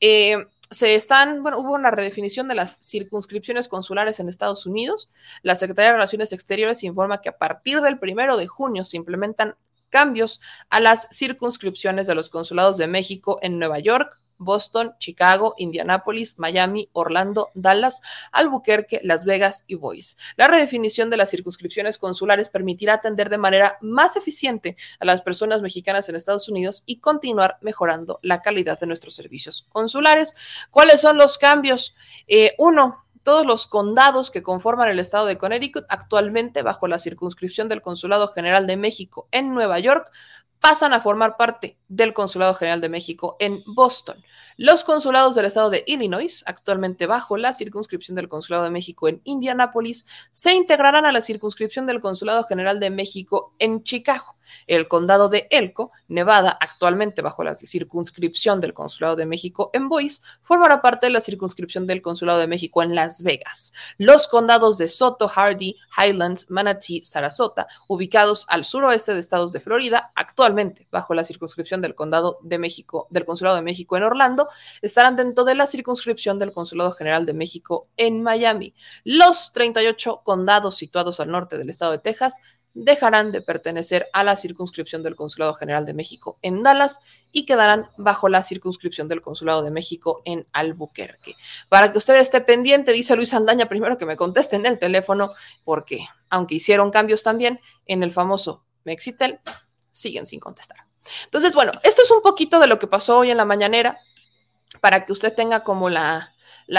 Eh, se están, bueno, hubo una redefinición de las circunscripciones consulares en Estados Unidos. La Secretaría de Relaciones Exteriores informa que a partir del primero de junio se implementan cambios a las circunscripciones de los consulados de México en Nueva York, Boston, Chicago, Indianápolis, Miami, Orlando, Dallas, Albuquerque, Las Vegas y Boise. La redefinición de las circunscripciones consulares permitirá atender de manera más eficiente a las personas mexicanas en Estados Unidos y continuar mejorando la calidad de nuestros servicios consulares. ¿Cuáles son los cambios? Eh, uno, todos los condados que conforman el estado de Connecticut, actualmente bajo la circunscripción del Consulado General de México en Nueva York, pasan a formar parte del Consulado General de México en Boston. Los consulados del estado de Illinois, actualmente bajo la circunscripción del Consulado de México en Indianápolis, se integrarán a la circunscripción del Consulado General de México en Chicago. El condado de Elko, Nevada, actualmente bajo la circunscripción del Consulado de México en Boise, formará parte de la circunscripción del Consulado de México en Las Vegas. Los condados de Soto, Hardy, Highlands, Manatee, Sarasota, ubicados al suroeste de estados de Florida, actualmente bajo la circunscripción del Condado de México, del Consulado de México en Orlando, estarán dentro de la circunscripción del Consulado General de México en Miami. Los 38 condados situados al norte del estado de Texas dejarán de pertenecer a la circunscripción del Consulado General de México en Dallas y quedarán bajo la circunscripción del Consulado de México en Albuquerque. Para que usted esté pendiente, dice Luis Aldaña, primero que me conteste en el teléfono, porque aunque hicieron cambios también en el famoso Mexitel, siguen sin contestar. Entonces, bueno, esto es un poquito de lo que pasó hoy en la mañanera, para que usted tenga como la,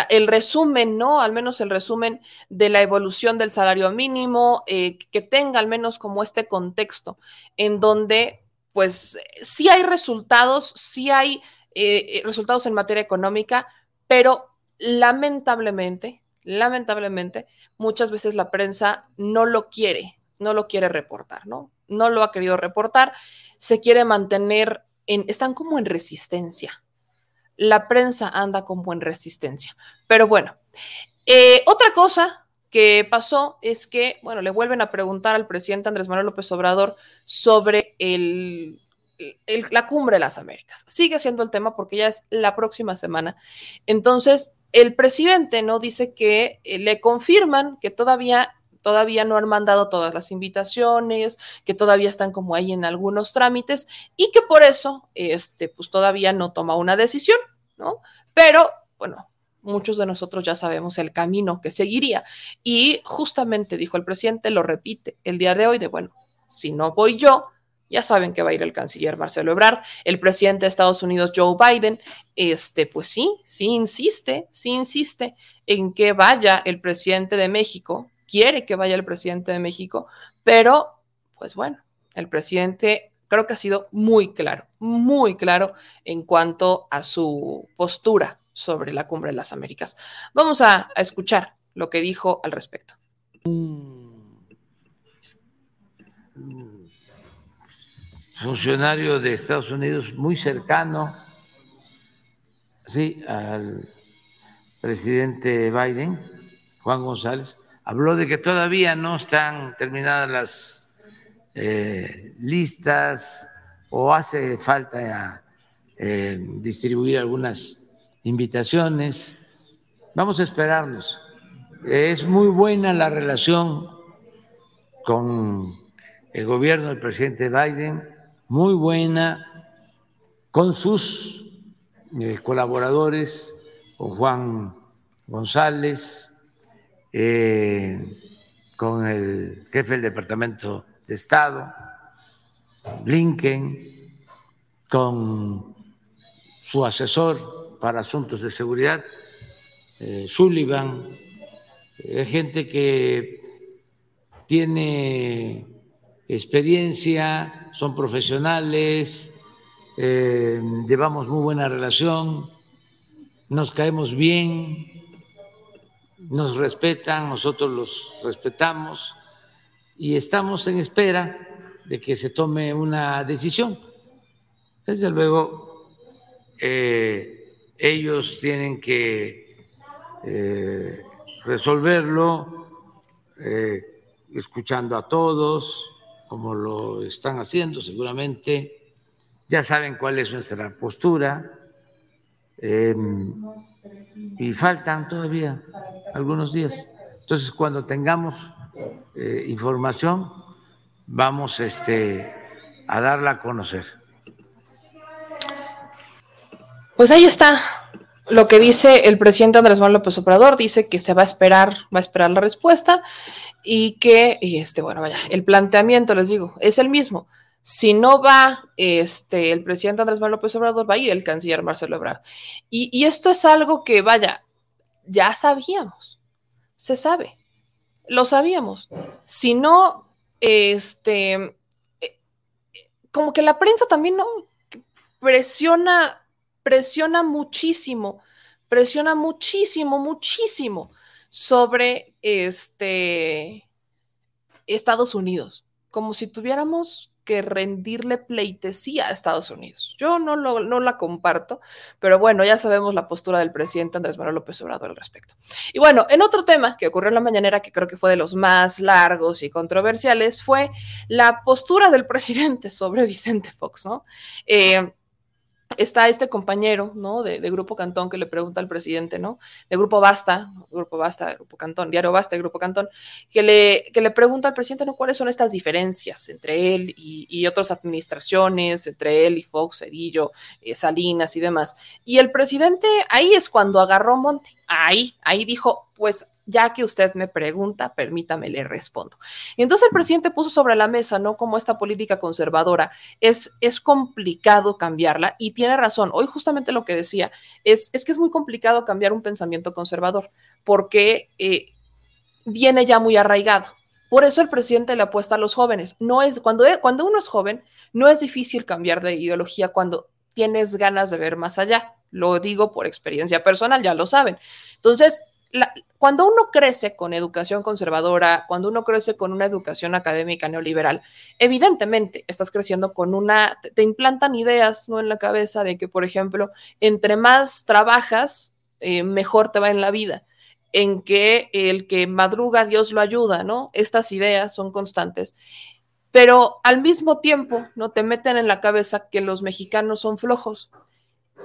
el resumen, ¿no? Al menos el resumen de la evolución del salario mínimo, eh, que tenga al menos como este contexto en donde, pues, sí hay resultados, sí hay eh, resultados en materia económica, pero lamentablemente, lamentablemente, muchas veces la prensa no lo quiere, no lo quiere reportar, ¿no? No lo ha querido reportar, se quiere mantener en, están como en resistencia la prensa anda con buena resistencia. Pero bueno, eh, otra cosa que pasó es que, bueno, le vuelven a preguntar al presidente Andrés Manuel López Obrador sobre el, la cumbre de las Américas. Sigue siendo el tema porque ya es la próxima semana. Entonces, el presidente no dice que eh, le confirman que todavía todavía no han mandado todas las invitaciones, que todavía están como ahí en algunos trámites y que por eso, este, pues todavía no toma una decisión, ¿no? Pero, bueno, muchos de nosotros ya sabemos el camino que seguiría. Y justamente dijo el presidente, lo repite el día de hoy, de bueno, si no voy yo, ya saben que va a ir el canciller Marcelo Ebrard, el presidente de Estados Unidos Joe Biden, este, pues sí, sí insiste, sí insiste en que vaya el presidente de México, quiere que vaya el presidente de México, pero pues bueno, el presidente creo que ha sido muy claro, muy claro en cuanto a su postura sobre la cumbre de las Américas. Vamos a, escuchar lo que dijo al respecto. funcionario de Estados Unidos muy cercano, sí, al presidente Biden, Juan González, habló de que todavía no están terminadas las eh, listas o hace falta eh, distribuir algunas invitaciones. Vamos a esperarnos. Es muy buena la relación con el gobierno del presidente Biden, muy buena con sus eh, colaboradores, con Juan González, eh, con el jefe del Departamento de Estado, Blinken, con su asesor para asuntos de seguridad, eh, Sullivan, gente que tiene experiencia, son profesionales, eh, llevamos muy buena relación, nos caemos bien, nos respetan, nosotros los respetamos y estamos en espera de que se tome una decisión. Desde luego, eh, ellos tienen que eh, resolverlo eh, escuchando a todos, como lo están haciendo seguramente. Ya saben cuál es nuestra postura. Y faltan todavía algunos días. Entonces, cuando tengamos eh, información, vamos este, a darla a conocer. Pues ahí está lo que dice el presidente Andrés Manuel López Obrador, dice que se va a esperar, va a esperar la respuesta y que, y este, bueno, vaya, el planteamiento, les digo, es el mismo. Si no va este, el presidente Andrés Manuel López Obrador, va a ir el canciller Marcelo Ebrard. Y, y esto es algo que, vaya, ya sabíamos, se sabe, lo sabíamos. Si no, este, eh, como que la prensa también, ¿no? Presiona, presiona muchísimo, presiona muchísimo, muchísimo sobre este Estados Unidos, como si tuviéramos que rendirle pleitesía a Estados Unidos. Yo no, no la comparto, pero bueno, ya sabemos la postura del presidente Andrés Manuel López Obrador al respecto. Y bueno, en otro tema que ocurrió en la mañanera, que creo que fue de los más largos y controversiales, fue la postura del presidente sobre Vicente Fox, ¿no? Eh, está este compañero, ¿no? De, Grupo Cantón que le pregunta al presidente, ¿no? De Grupo Basta, Grupo Basta, Grupo Cantón, Diario Basta, Grupo Cantón, que le, que le pregunta al presidente, ¿no? ¿Cuáles son estas diferencias entre él y, otras administraciones, entre él y Fox, Edillo, eh, Salinas y demás? Y el presidente ahí es cuando agarró Monte, ahí, ahí dijo, pues ya que usted me pregunta, permítame le respondo. Y entonces el presidente puso sobre la mesa, ¿no? Como esta política conservadora es, es complicado cambiarla y tiene razón. Hoy justamente lo que decía es, es que es muy complicado cambiar un pensamiento conservador porque eh, viene ya muy arraigado. Por eso el presidente le apuesta a los jóvenes. No es cuando, cuando uno es joven, no es difícil cambiar de ideología cuando tienes ganas de ver más allá. Lo digo por experiencia personal, ya lo saben. Entonces, cuando uno crece con educación conservadora, cuando uno crece con una educación académica neoliberal, evidentemente estás creciendo con una, te, implantan ideas ¿no? en la cabeza de que, por ejemplo, entre más trabajas, eh, mejor te va en la vida en que el que madruga Dios lo ayuda, ¿no? Estas ideas son constantes. Pero al mismo tiempo, ¿no? Te meten en la cabeza que los mexicanos son flojos.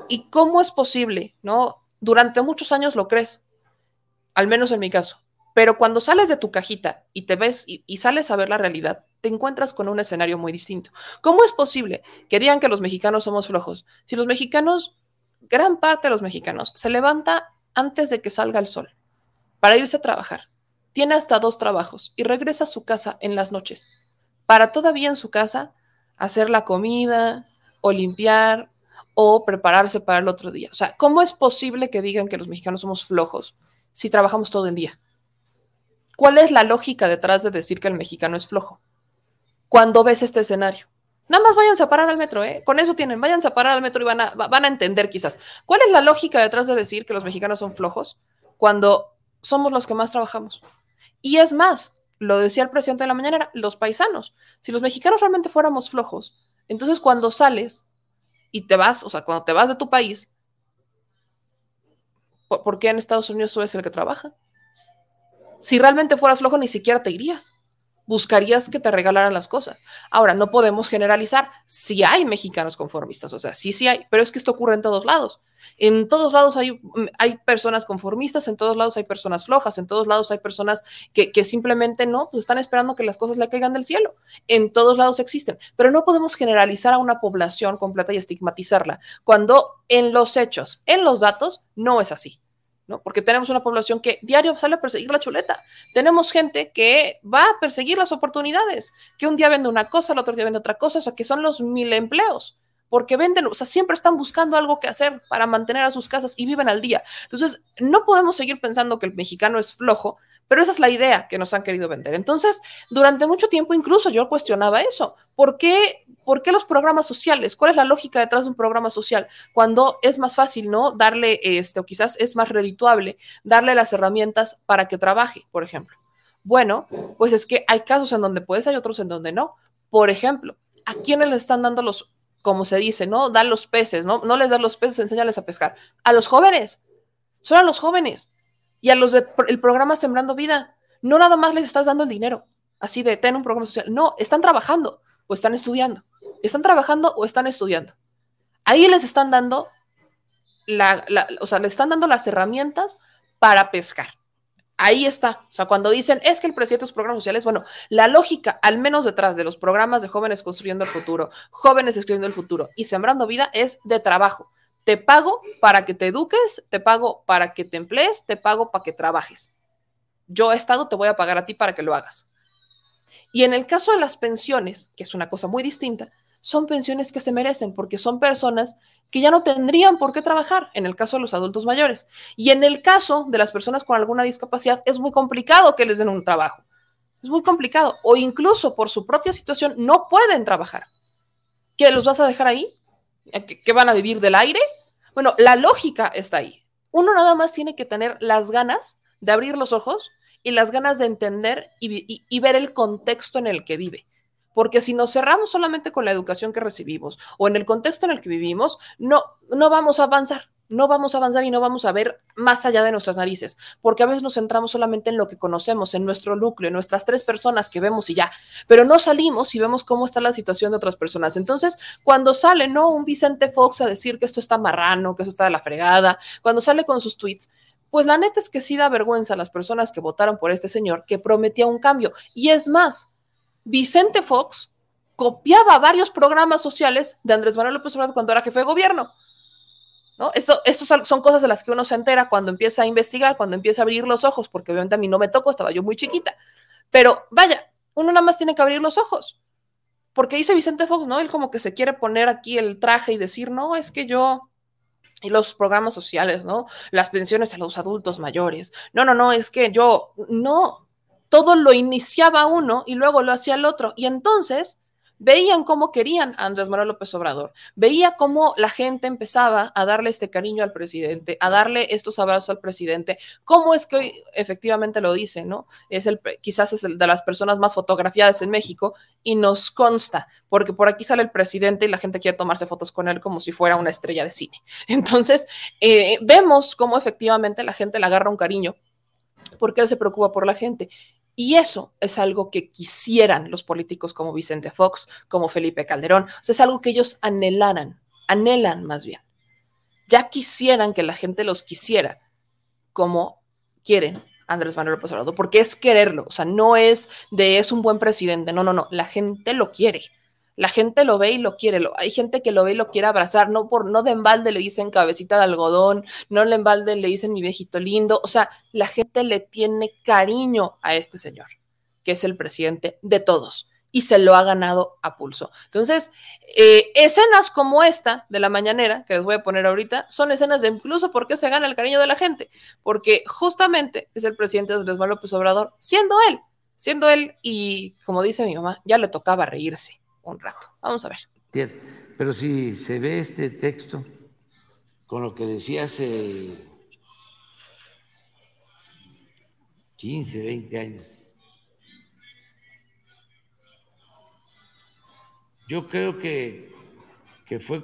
¿Y cómo es posible, ¿no? Durante muchos años lo crees, al menos en mi caso. Pero cuando sales de tu cajita y te ves y, sales a ver la realidad, te encuentras con un escenario muy distinto. ¿Cómo es posible que digan que los mexicanos somos flojos? Si los mexicanos, gran parte de los mexicanos, se levanta antes de que salga el sol para irse a trabajar. Tiene hasta dos trabajos y regresa a su casa en las noches para todavía en su casa hacer la comida o limpiar o prepararse para el otro día. O sea, ¿cómo es posible que digan que los mexicanos somos flojos si trabajamos todo el día? ¿Cuál es la lógica detrás de decir que el mexicano es flojo? Cuando ves este escenario. Nada más váyanse a parar al metro, ¿eh? Con eso tienen, váyanse a parar al metro y van a, van a entender quizás. ¿Cuál es la lógica detrás de decir que los mexicanos son flojos cuando somos los que más trabajamos. Y es más, lo decía el presidente de la mañana, los paisanos. Si los mexicanos realmente fuéramos flojos, entonces cuando sales y te vas, o sea, cuando te vas de tu país, ¿por qué en Estados Unidos tú eres el que trabaja? Si realmente fueras flojo, ni siquiera te irías buscarías que te regalaran las cosas. Ahora, no podemos generalizar. Si hay mexicanos conformistas, o sea, sí, sí hay, pero es que esto ocurre en todos lados. En todos lados hay, mm, hay personas conformistas, en todos lados hay personas flojas, en todos lados hay personas que, que simplemente no, pues están esperando que las cosas le caigan del cielo. En todos lados existen, pero no podemos generalizar a una población completa y estigmatizarla cuando en los hechos, en los datos, no es así. Porque tenemos una población que diario sale a perseguir la chuleta. Tenemos gente que va a perseguir las oportunidades, que un día vende una cosa, el otro día vende otra cosa, o sea, que son los mil empleos, porque venden, o sea, siempre están buscando algo que hacer para mantener a sus casas y viven al día. Entonces, no podemos seguir pensando que el mexicano es flojo, pero esa es la idea que nos han querido vender. Entonces, durante mucho tiempo incluso yo cuestionaba eso. ¿Por qué, ¿Por qué los programas sociales? ¿Cuál es la lógica detrás de un programa social? Cuando es más fácil, ¿no? Darle, este, o quizás es más redituable, darle las herramientas para que trabaje, por ejemplo. Bueno, pues es que hay casos en donde puedes, hay otros en donde no. Por ejemplo, ¿a quiénes le están dando los, como se dice, ¿no? Dan los peces, ¿no? No les dan los peces, enséñales a pescar. A los jóvenes. Son a los jóvenes y a los del programa Sembrando Vida. No nada más les estás dando el dinero, así de ten un programa social. No, están trabajando o están estudiando. Están trabajando o están estudiando. Ahí les están dando, la, o sea, les están dando las herramientas para pescar. Ahí está. O sea, cuando dicen es que el presidente de los programas sociales, bueno, la lógica, al menos detrás de los programas de jóvenes construyendo el futuro, jóvenes escribiendo el futuro y sembrando vida, es de trabajo. Te pago para que te eduques, te pago para que te emplees, te pago para que trabajes. Yo, Estado, te voy a pagar a ti para que lo hagas. Y en el caso de las pensiones, que es una cosa muy distinta, son pensiones que se merecen porque son personas que ya no tendrían por qué trabajar, en el caso de los adultos mayores. Y en el caso de las personas con alguna discapacidad, es muy complicado que les den un trabajo. Es muy complicado. O incluso por su propia situación no pueden trabajar. ¿Qué los vas a dejar ahí? ¿Que, van a vivir del aire? Bueno, la lógica está ahí. Uno nada más tiene que tener las ganas de abrir los ojos y las ganas de entender y, ver el contexto en el que vive. Porque si nos cerramos solamente con la educación que recibimos o en el contexto en el que vivimos, no, no vamos a avanzar no vamos a avanzar y no vamos a ver más allá de nuestras narices, porque a veces nos centramos solamente en lo que conocemos, en nuestro núcleo, en nuestras tres personas que vemos y ya, pero no salimos y vemos cómo está la situación de otras personas. Entonces, cuando sale, ¿no? Un Vicente Fox a decir que esto está marrano, que eso está de la fregada, cuando sale con sus tweets, pues la neta es que sí da vergüenza a las personas que votaron por este señor que prometía un cambio. Y es más, Vicente Fox copiaba varios programas sociales de Andrés Manuel López Obrador cuando era jefe de gobierno. ¿No? Esto, esto son cosas de las que uno se entera cuando empieza a investigar, cuando empieza a abrir los ojos, porque obviamente a mí no me tocó, estaba yo muy chiquita. Pero vaya, uno nada más tiene que abrir los ojos. Porque dice Vicente Fox, ¿no? Él como que se quiere poner aquí el traje y decir, no, es que yo y los programas sociales, ¿no? Las pensiones a los adultos mayores. No, no, no, es que yo, no, todo lo iniciaba uno y luego lo hacía el otro. Y entonces veían cómo querían a Andrés Manuel López Obrador, veía cómo la gente empezaba a darle este cariño al presidente, a darle estos abrazos al presidente, cómo es que efectivamente lo dice, ¿no? Es el, quizás es el de las personas más fotografiadas en México y nos consta, porque por aquí sale el presidente y la gente quiere tomarse fotos con él como si fuera una estrella de cine. Entonces, eh, vemos cómo efectivamente la gente le agarra un cariño porque él se preocupa por la gente. Y eso es algo que quisieran los políticos como Vicente Fox, como Felipe Calderón. O sea, es algo que ellos anhelaran, anhelan más bien. Ya quisieran que la gente los quisiera como quieren Andrés Manuel López Obrador, porque es quererlo. O sea, no es de es un buen presidente. No, no, no. La gente lo quiere. La gente lo ve y lo quiere. Hay gente que lo ve y lo quiere abrazar. No por, no de embalde le dicen cabecita de algodón, no de embalde le dicen mi viejito lindo. O sea, la gente le tiene cariño a este señor, que es el presidente de todos y se lo ha ganado a pulso. Entonces, eh, escenas como esta de la mañanera, que les voy a poner ahorita, son escenas de incluso por qué se gana el cariño de la gente, porque justamente es el presidente Andrés Manuel López Obrador, siendo él, siendo él, y como dice mi mamá, ya le tocaba reírse un rato. Vamos a ver. Pero si se ve este texto con lo que decía hace 15, 20 años, yo creo que, que fue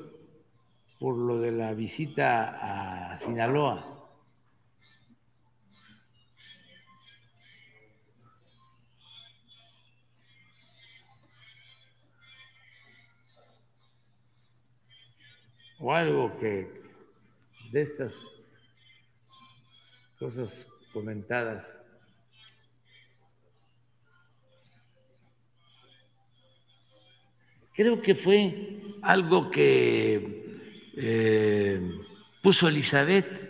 por lo de la visita a Sinaloa o algo que de estas cosas comentadas creo que fue algo que eh, puso Elizabeth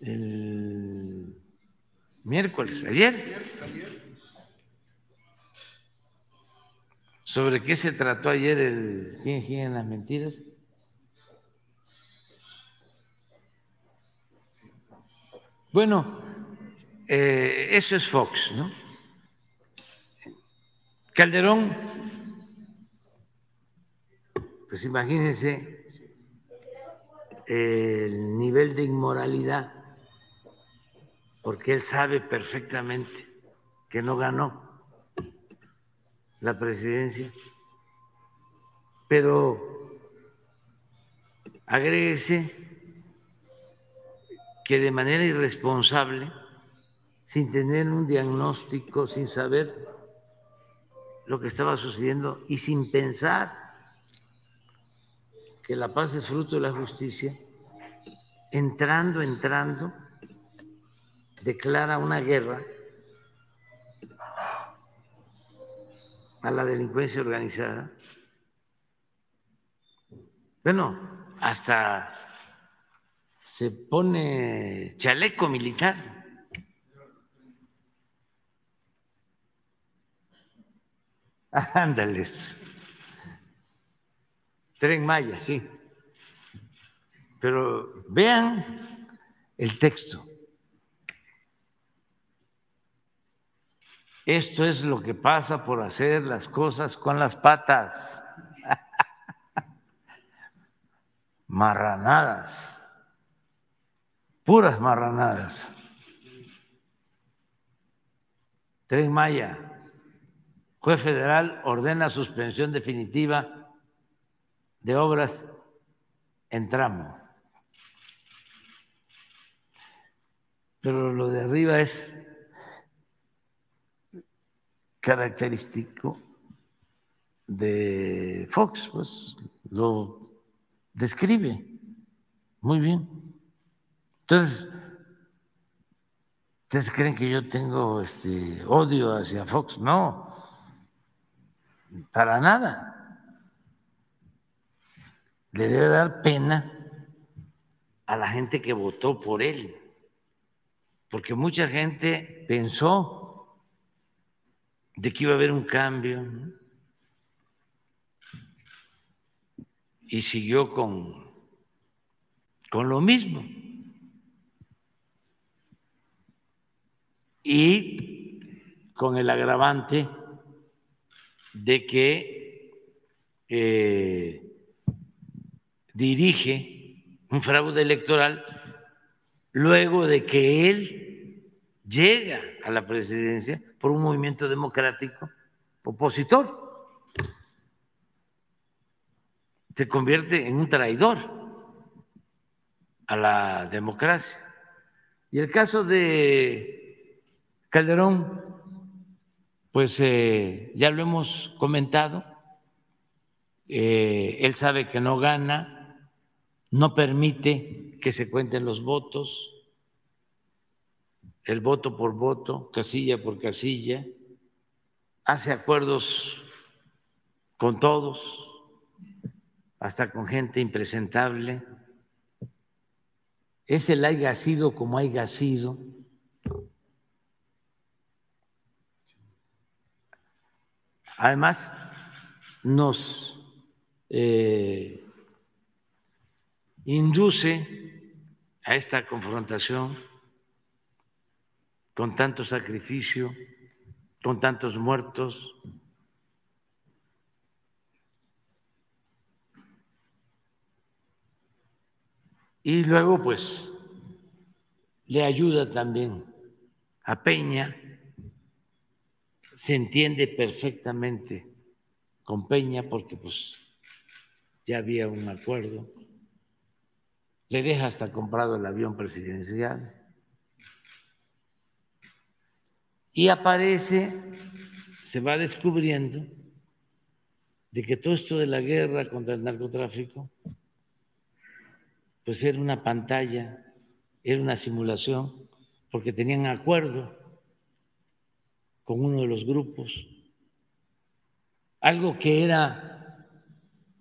el miércoles, ayer. ¿Sobre qué se trató ayer el quién en las mentiras? Bueno, eh, eso es Fox, ¿no? Calderón, pues imagínense el nivel de inmoralidad, porque él sabe perfectamente que no ganó la presidencia, pero agréguese que de manera irresponsable, sin tener un diagnóstico, sin saber lo que estaba sucediendo y sin pensar que la paz es fruto de la justicia, entrando, entrando, declara una guerra a la delincuencia organizada. Bueno, hasta se pone chaleco militar. Ándales. Tren Maya, sí. Pero vean el texto. Esto es lo que pasa por hacer las cosas con las patas. marranadas. Puras marranadas. Tren Maya. Juez federal ordena suspensión definitiva de obras en tramo. Pero lo de arriba es característico de Fox, pues lo describe muy bien. Entonces, ¿ustedes creen que yo tengo este odio hacia Fox? No, para nada. le debe dar pena a la gente que votó por él, porque mucha gente pensó de que iba a haber un cambio y siguió con, con lo mismo. Y con el agravante de que eh, dirige un fraude electoral luego de que él llega a la presidencia por un movimiento democrático opositor. Se convierte en un traidor a la democracia. Y el caso de Calderón, pues eh, ya lo hemos comentado, eh, él sabe que no gana, no permite que se cuenten los votos, el voto por voto, casilla por casilla, hace acuerdos con todos, hasta con gente impresentable. Es el haya sido como haya sido. Además, nos eh, induce a esta confrontación con tanto sacrificio, con tantos muertos. Y luego, pues, le ayuda también a Peña, se entiende perfectamente con Peña porque pues ya había un acuerdo le deja hasta comprado el avión presidencial. Y aparece, se va descubriendo de que todo esto de la guerra contra el narcotráfico, pues era una pantalla, era una simulación, porque tenían acuerdo con uno de los grupos, algo que era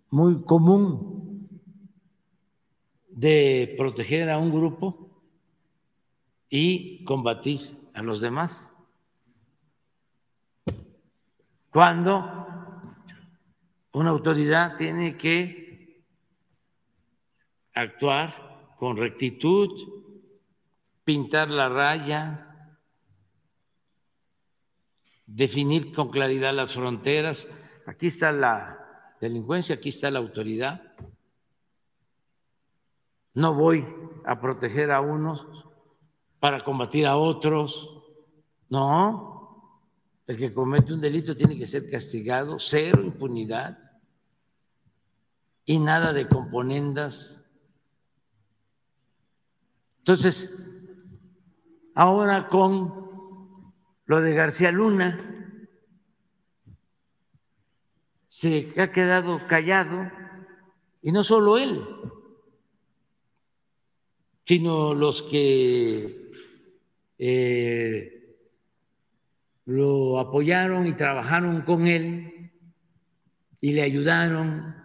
muy común de proteger a un grupo y combatir a los demás. Cuando una autoridad tiene que actuar con rectitud, pintar la raya, definir con claridad las fronteras. Aquí está la delincuencia, aquí está la autoridad no voy a proteger a unos para combatir a otros. No, el que comete un delito tiene que ser castigado, cero impunidad y nada de componendas. Entonces, ahora con lo de García Luna, se ha quedado callado y no solo él, sino los que eh, lo apoyaron y trabajaron con él y le ayudaron.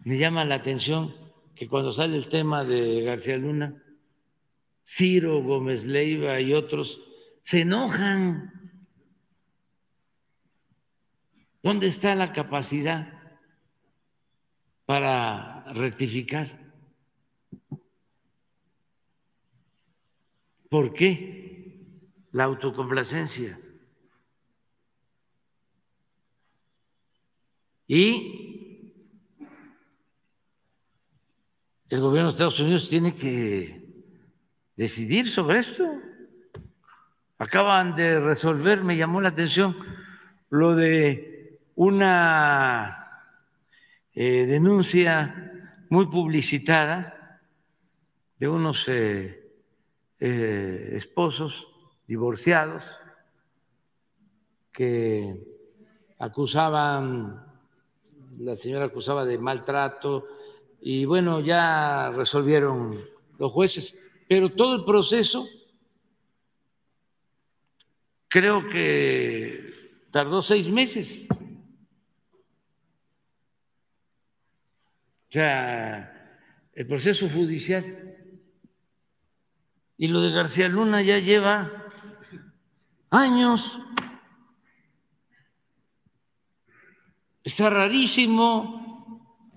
Me llama la atención que cuando sale el tema de García Luna, Ciro Gómez Leiva y otros se enojan. ¿Dónde está la capacidad para rectificar? ¿Por qué la autocomplacencia? Y el gobierno de Estados Unidos tiene que decidir sobre esto. Acaban de resolver, me llamó la atención, lo de una eh, denuncia muy publicitada de unos eh, eh, esposos divorciados que acusaban, la señora acusaba de maltrato y bueno, ya resolvieron los jueces, pero todo el proceso creo que tardó seis meses. sea, el proceso judicial. Y lo de García Luna ya lleva años. Está rarísimo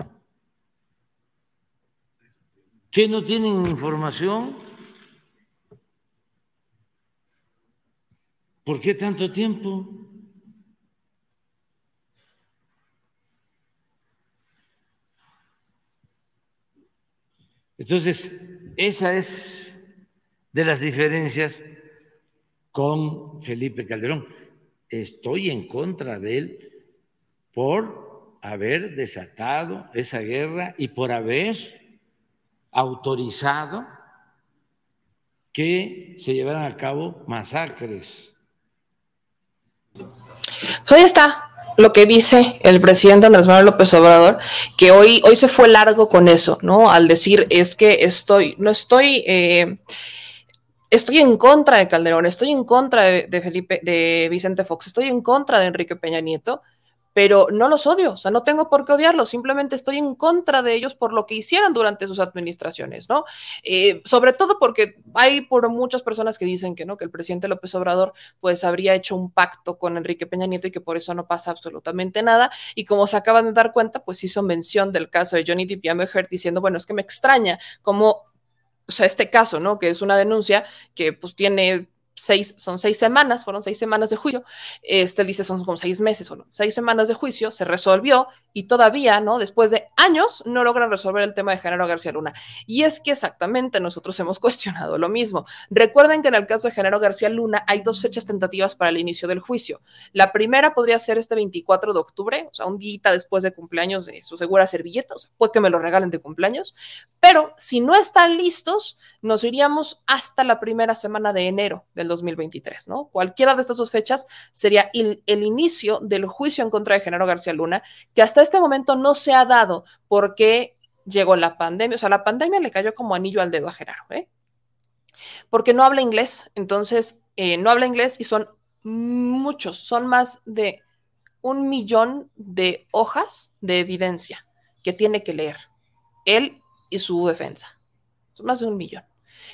que no tienen información. ¿Por qué tanto tiempo? Entonces, esa es de las diferencias con Felipe Calderón. Estoy en contra de él por haber desatado esa guerra y por haber autorizado que se llevaran a cabo masacres. Pues ahí está lo que dice el presidente Andrés Manuel López Obrador, que hoy, hoy se fue largo con eso, ¿no? Al decir es que estoy, no estoy, eh, estoy en contra de Calderón, estoy en contra de Felipe, de Vicente Fox, estoy en contra de Enrique Peña Nieto, pero no los odio, o sea, no tengo por qué odiarlos, simplemente estoy en contra de ellos por lo que hicieron durante sus administraciones, ¿no? Eh, sobre todo porque hay por muchas personas que dicen que no, que el presidente López Obrador pues habría hecho un pacto con Enrique Peña Nieto y que por eso no pasa absolutamente nada, y como se acaban de dar cuenta, pues hizo mención del caso de Johnny Depp y diciendo, bueno, es que me extraña como o sea, este caso, ¿no? Que es una denuncia que pues tiene seis, son seis semanas, fueron seis semanas de juicio, este dice son como seis meses, fueron seis semanas de juicio, se resolvió y todavía, ¿no? Después de años no logran resolver el tema de Genaro García Luna. Y es que exactamente nosotros hemos cuestionado lo mismo. Recuerden que en el caso de Genaro García Luna hay dos fechas tentativas para el inicio del juicio. La primera podría ser este 24 de octubre, o sea, un día después de cumpleaños de su segura servilleta, o sea, puede que me lo regalen de cumpleaños, pero si no están listos, nos iríamos hasta la primera semana de enero del 2023, ¿no? Cualquiera de estas dos fechas sería el, inicio del juicio en contra de Genaro García Luna, que hasta este momento no se ha dado porque llegó la pandemia, o sea, la pandemia le cayó como anillo al dedo a Genaro, ¿eh? Porque no habla inglés, entonces eh, no habla inglés y son muchos, son más de un millón de hojas de evidencia que tiene que leer él y su defensa. Son más de un millón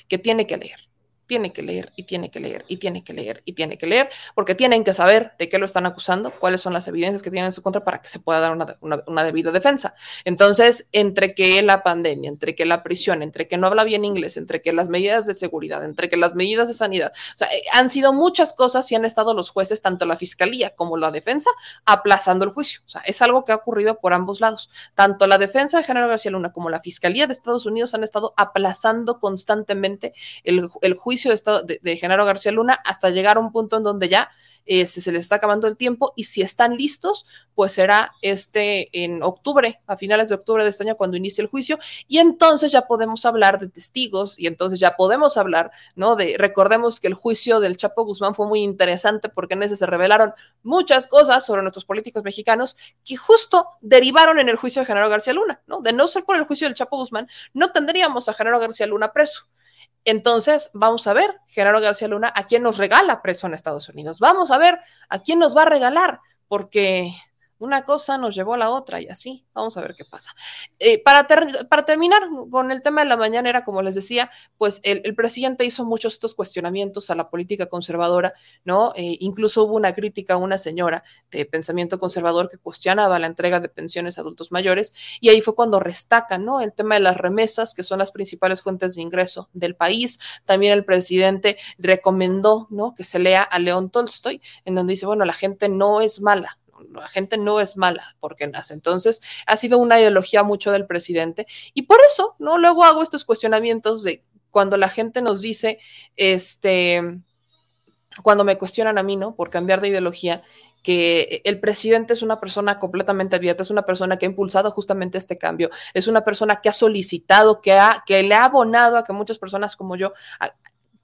que tiene que leer tiene que leer y tiene que leer y tiene que leer y tiene que leer, porque tienen que saber de qué lo están acusando, cuáles son las evidencias que tienen en su contra para que se pueda dar una, debida defensa. Entonces, entre que la pandemia, entre que la prisión, entre que no habla bien inglés, entre que las medidas de seguridad, entre que las medidas de sanidad, o sea, eh, han sido muchas cosas y han estado los jueces, tanto la fiscalía como la defensa, aplazando el juicio. O sea, es algo que ha ocurrido por ambos lados. Tanto la defensa de General García Luna como la fiscalía de Estados Unidos han estado aplazando constantemente el, el juicio de, de, Genaro García Luna hasta llegar a un punto en donde ya eh, se, les está acabando el tiempo y si están listos, pues será este en octubre, a finales de octubre de este año cuando inicie el juicio y entonces ya podemos hablar de testigos y entonces ya podemos hablar, ¿no? De, recordemos que el juicio del Chapo Guzmán fue muy interesante porque en ese se revelaron muchas cosas sobre nuestros políticos mexicanos que justo derivaron en el juicio de Genaro García Luna, ¿no? De no ser por el juicio del Chapo Guzmán, no tendríamos a Genaro García Luna preso. Entonces, vamos a ver, Gerardo García Luna, a quién nos regala preso en Estados Unidos. Vamos a ver a quién nos va a regalar, porque una cosa nos llevó a la otra y así, vamos a ver qué pasa. Eh, para, terminar con el tema de la mañana, era como les decía, pues el, presidente hizo muchos estos cuestionamientos a la política conservadora, ¿no? Eh, incluso hubo una crítica a una señora de pensamiento conservador que cuestionaba la entrega de pensiones a adultos mayores y ahí fue cuando restacan, ¿no? El tema de las remesas, que son las principales fuentes de ingreso del país. También el presidente recomendó, ¿no? Que se lea a León Tolstoy, en donde dice, bueno, la gente no es mala, la gente no es mala porque nace. Entonces, ha sido una ideología mucho del presidente y por eso, ¿no? Luego hago estos cuestionamientos de cuando la gente nos dice, este, cuando me cuestionan a mí, ¿no? Por cambiar de ideología, que el presidente es una persona completamente abierta, es una persona que ha impulsado justamente este cambio, es una persona que ha solicitado, que, ha, que le ha abonado a que muchas personas como yo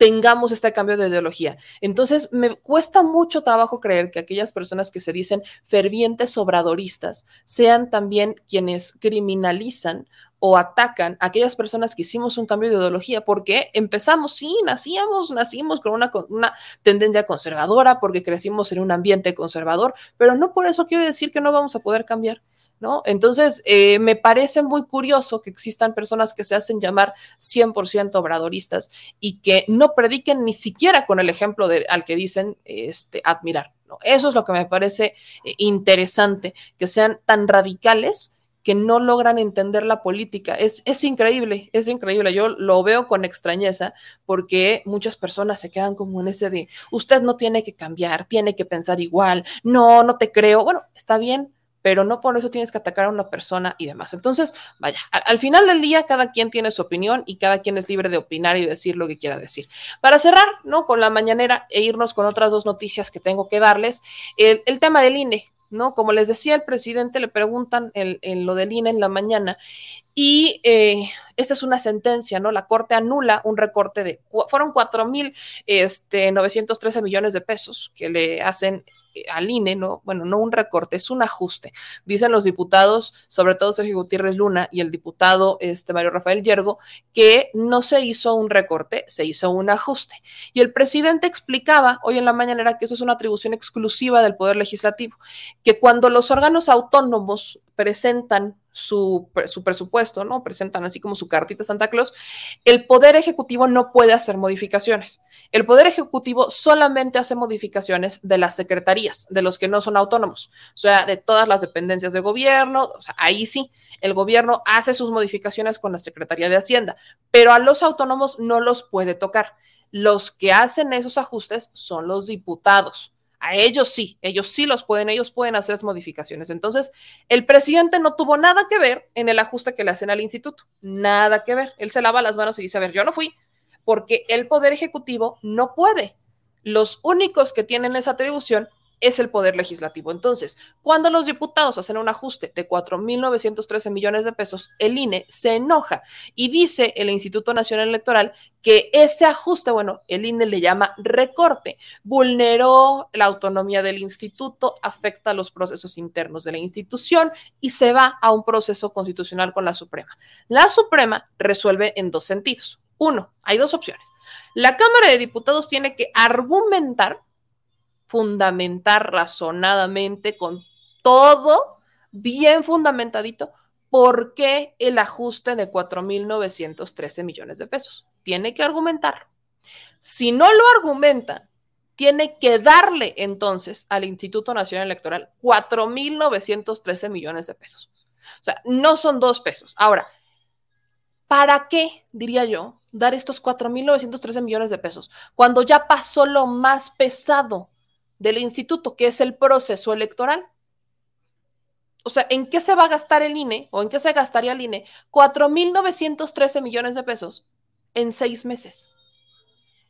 tengamos este cambio de ideología. Entonces, me cuesta mucho trabajo creer que aquellas personas que se dicen fervientes obradoristas sean también quienes criminalizan o atacan a aquellas personas que hicimos un cambio de ideología, porque empezamos, sí, nacíamos, nacimos con una, una, tendencia conservadora, porque crecimos en un ambiente conservador, pero no por eso quiere decir que no vamos a poder cambiar. ¿No? Entonces, eh, me parece muy curioso que existan personas que se hacen llamar 100% obradoristas y que no prediquen ni siquiera con el ejemplo de, al que dicen este, admirar. Eso es lo que me parece eh, interesante, que sean tan radicales que no logran entender la política. Es, es increíble, es increíble. Yo lo veo con extrañeza porque muchas personas se quedan como en ese de, usted no tiene que cambiar, tiene que pensar igual, no, no te creo. Bueno, está bien, pero no por eso tienes que atacar a una persona y demás. Entonces, vaya, al, al, final del día cada quien tiene su opinión y cada quien es libre de opinar y decir lo que quiera decir. Para cerrar, ¿no? Con la mañanera e irnos con otras dos noticias que tengo que darles, el, el tema del INE. ¿no? Como les decía, el presidente le preguntan en, lo del INE en la mañana y eh, esta es una sentencia, ¿no? La Corte anula un recorte de, fueron 4.913 este, millones de pesos que le hacen eh, al INE, ¿no? Bueno, no un recorte, es un ajuste. Dicen los diputados, sobre todo Sergio Gutiérrez Luna y el diputado este, Mario Rafael Yergo, que no se hizo un recorte, se hizo un ajuste. Y el presidente explicaba hoy en la mañanera que eso es una atribución exclusiva del Poder Legislativo, que cuando los órganos autónomos presentan su, su, presupuesto, ¿no? Presentan así como su cartita Santa Claus, el Poder Ejecutivo no puede hacer modificaciones. El Poder Ejecutivo solamente hace modificaciones de las secretarías, de los que no son autónomos, o sea, de todas las dependencias de gobierno, ahí sí, el gobierno hace sus modificaciones con la Secretaría de Hacienda, pero a los autónomos no los puede tocar. Los que hacen esos ajustes son los diputados. A ellos sí, ellos sí los pueden, ellos pueden hacer las modificaciones. Entonces, el presidente no tuvo nada que ver en el ajuste que le hacen al instituto, nada que ver. Él se lava las manos y dice, a ver, yo no fui, porque el Poder Ejecutivo no puede. Los únicos que tienen esa atribución es el Poder Legislativo. Entonces, cuando los diputados hacen un ajuste de 4.913 millones de pesos, el INE se enoja y dice el Instituto Nacional Electoral que ese ajuste, bueno, el INE le llama recorte, vulneró la autonomía del instituto, afecta los procesos internos de la institución y se va a un proceso constitucional con la Suprema. La Suprema resuelve en dos sentidos. Uno, hay dos opciones. La Cámara de Diputados tiene que argumentar fundamentar razonadamente con todo bien fundamentadito por qué el ajuste de 4.913 millones de pesos. Tiene que argumentarlo. Si no lo argumenta, tiene que darle entonces al Instituto Nacional Electoral 4.913 millones de pesos. O sea, no son dos pesos. Ahora, ¿para qué, diría yo, dar estos 4.913 millones de pesos cuando ya pasó lo más pesado del instituto, que es el proceso electoral. O sea, ¿en qué se va a gastar el INE o en qué se gastaría el INE 4.913 millones de pesos en seis meses?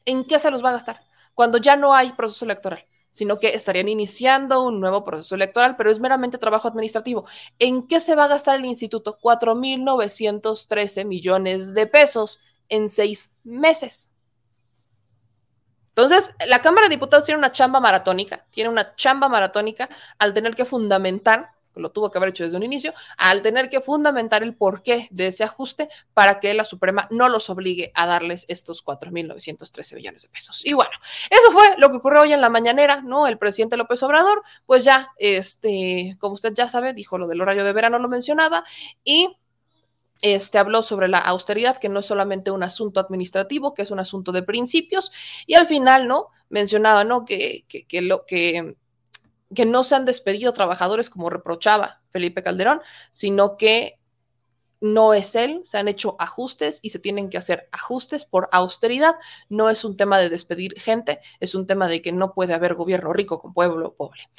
¿En qué se los va a gastar? Cuando ya no hay proceso electoral, sino que estarían iniciando un nuevo proceso electoral, pero es meramente trabajo administrativo. ¿En qué se va a gastar el instituto 4.913 millones de pesos en seis meses? Entonces, la Cámara de Diputados tiene una chamba maratónica, tiene una chamba maratónica al tener que fundamentar, lo tuvo que haber hecho desde un inicio, al tener que fundamentar el porqué de ese ajuste para que la Suprema no los obligue a darles estos 4.913 millones de pesos. Y bueno, eso fue lo que ocurrió hoy en la mañanera, ¿no? El presidente López Obrador, pues ya, este, como usted ya sabe, dijo lo del horario de verano, lo mencionaba, y este, habló sobre la austeridad, que no es solamente un asunto administrativo, que es un asunto de principios, y al final, ¿no? Mencionaba, ¿no? Que, que, que lo que que no se han despedido trabajadores como reprochaba Felipe Calderón, sino que no es él, se han hecho ajustes y se tienen que hacer ajustes por austeridad. No es un tema de despedir gente, es un tema de que no puede haber gobierno rico con pueblo pobre.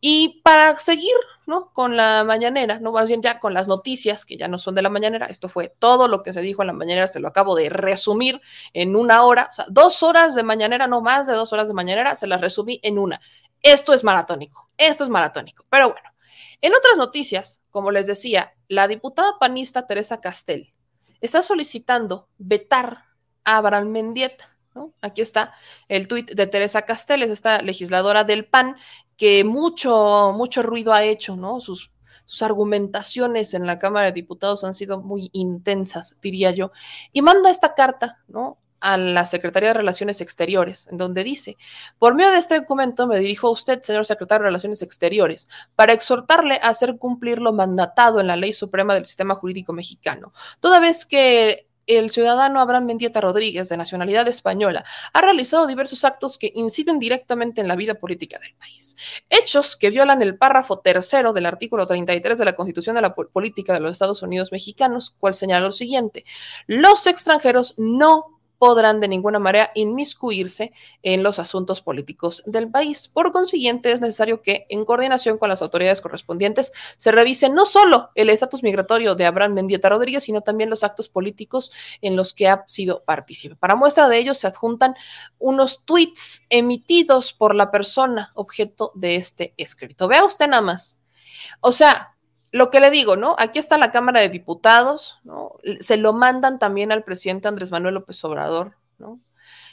Y para seguir, ¿no? Con la mañanera, no más bien ya con las noticias que ya no son de la mañanera, esto fue todo lo que se dijo en la mañanera, se lo acabo de resumir en una hora, o sea, dos horas de mañanera, no más de dos horas de mañanera, se las resumí en una. Esto es maratónico, esto es maratónico, pero bueno. En otras noticias, como les decía, la diputada panista Teresa Castel está solicitando vetar a Abraham Mendieta. ¿no? Aquí está el tuit de Teresa Castel, es esta legisladora del PAN que mucho, mucho ruido ha hecho, ¿no? Sus, sus argumentaciones en la Cámara de Diputados han sido muy intensas, diría yo, y manda esta carta, ¿no? A la Secretaría de Relaciones Exteriores, en donde dice, por medio de este documento me dirijo a usted, señor secretario de Relaciones Exteriores, para exhortarle a hacer cumplir lo mandatado en la Ley Suprema del Sistema Jurídico Mexicano, toda vez que el ciudadano Abraham Mendieta Rodríguez, de nacionalidad española, ha realizado diversos actos que inciden directamente en la vida política del país. Hechos que violan el párrafo tercero del artículo 33 de la Constitución de la Política de los Estados Unidos Mexicanos, cual señala lo siguiente, los extranjeros no podrán de ninguna manera inmiscuirse en los asuntos políticos del país. Por consiguiente, es necesario que, en coordinación con las autoridades correspondientes, se revise no solo el estatus migratorio de Abraham Mendieta Rodríguez, sino también los actos políticos en los que ha sido partícipe. Para muestra de ello, se adjuntan unos tweets emitidos por la persona objeto de este escrito. Vea usted nada más. O sea, lo que le digo, ¿no? Aquí está la Cámara de Diputados, ¿no? Se lo mandan también al presidente Andrés Manuel López Obrador, ¿no?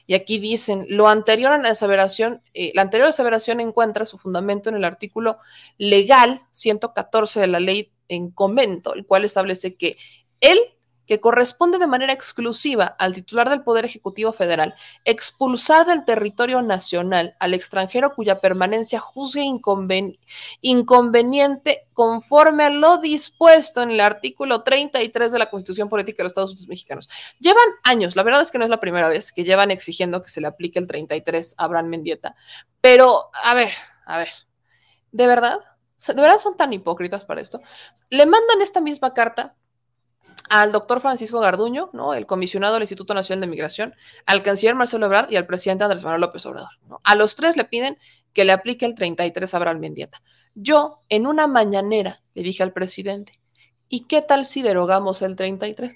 Y aquí dicen, lo anterior a la aseveración, eh, la anterior aseveración encuentra su fundamento en el artículo legal 114 de la ley en comento, el cual establece que él que corresponde de manera exclusiva al titular del Poder Ejecutivo Federal expulsar del territorio nacional al extranjero cuya permanencia juzgue inconveniente conforme a lo dispuesto en el artículo 33 de la Constitución Política de los Estados Unidos Mexicanos. Llevan años, la verdad es que no es la primera vez que llevan exigiendo que se le aplique el 33 a Abraham Mendieta, pero a ver, a ver, ¿de verdad? ¿De verdad son tan hipócritas para esto? Le mandan esta misma carta al doctor Francisco Garduño, ¿no? el comisionado del Instituto Nacional de Migración, al canciller Marcelo Ebrard y al presidente Andrés Manuel López Obrador. A los tres le piden que le aplique el 33 a Abraham Mendieta. Yo, en una mañanera, le dije al presidente, ¿y qué tal si derogamos el 33?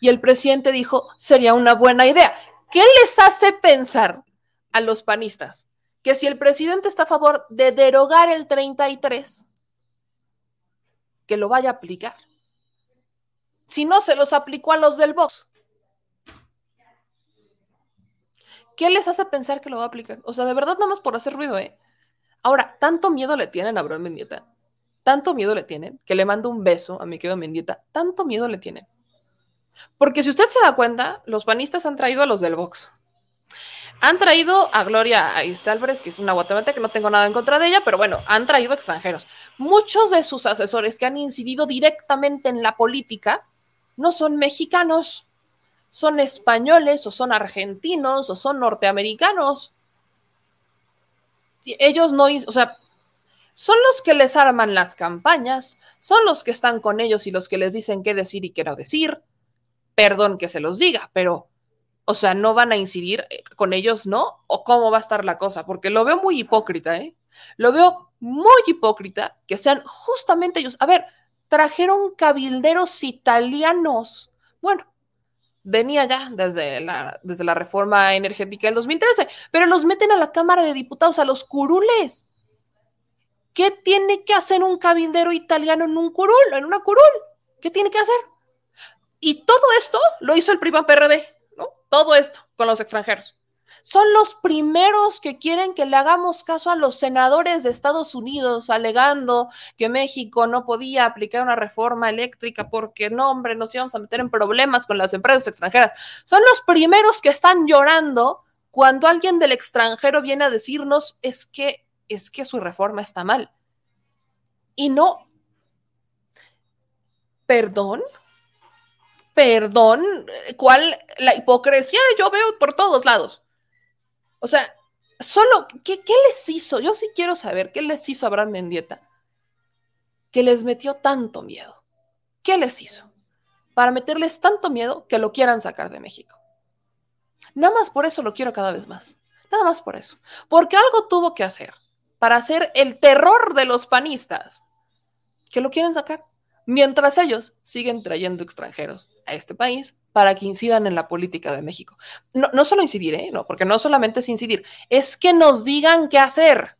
Y el presidente dijo, sería una buena idea. ¿Qué les hace pensar a los panistas que si el presidente está a favor de derogar el 33, que lo vaya a aplicar? Si no se los aplicó a los del Vox? ¿Qué les hace pensar que lo va a aplicar? O sea, de verdad, nada más por hacer ruido, ¿eh? Ahora, tanto miedo le tienen a Abraham Mendieta, tanto miedo le tienen, que le mando un beso a mi querido Mendieta, tanto miedo le tienen. Porque si usted se da cuenta, los panistas han traído a los del Vox. Han traído a Gloria Álvarez, que es una guatemala que no tengo nada en contra de ella, pero bueno, han traído extranjeros. Muchos de sus asesores que han incidido directamente en la política no son mexicanos, son españoles o son argentinos o son norteamericanos. ellos no, o sea, son los que les arman las campañas, son los que están con ellos y los que les dicen qué decir y qué no decir. Perdón que se los diga, pero, o sea, no van a incidir eh, con ellos, ¿no? ¿O cómo va a estar la cosa? Porque lo veo muy hipócrita, ¿eh? Lo veo muy hipócrita que sean justamente ellos. A ver, trajeron cabilderos italianos. Bueno, venía ya desde la, desde la reforma energética del 2013, pero los meten a la Cámara de Diputados, a los curules. ¿Qué tiene que hacer un cabildero italiano en un curul, en una curul? ¿Qué tiene que hacer? Y todo esto lo hizo el prima PRD, ¿no? Todo esto con los extranjeros son los primeros que quieren que le hagamos caso a los senadores de Estados Unidos alegando que México no podía aplicar una reforma eléctrica porque no, hombre, nos íbamos a meter en problemas con las empresas extranjeras. Son los primeros que están llorando cuando alguien del extranjero viene a decirnos es que es que su reforma está mal. Y no Perdón, perdón, ¿cuál la hipocresía yo veo por todos lados? O sea, solo, ¿qué, ¿qué, les hizo? Yo sí quiero saber qué les hizo a Brad Mendieta que les metió tanto miedo. ¿Qué les hizo? Para meterles tanto miedo que lo quieran sacar de México. Nada más por eso lo quiero cada vez más. Nada más por eso. Porque algo tuvo que hacer para hacer el terror de los panistas que lo quieren sacar. Mientras ellos siguen trayendo extranjeros a este país para que incidan en la política de México. No, no solo incidir, ¿eh? no, porque no solamente es incidir, es que nos digan qué hacer.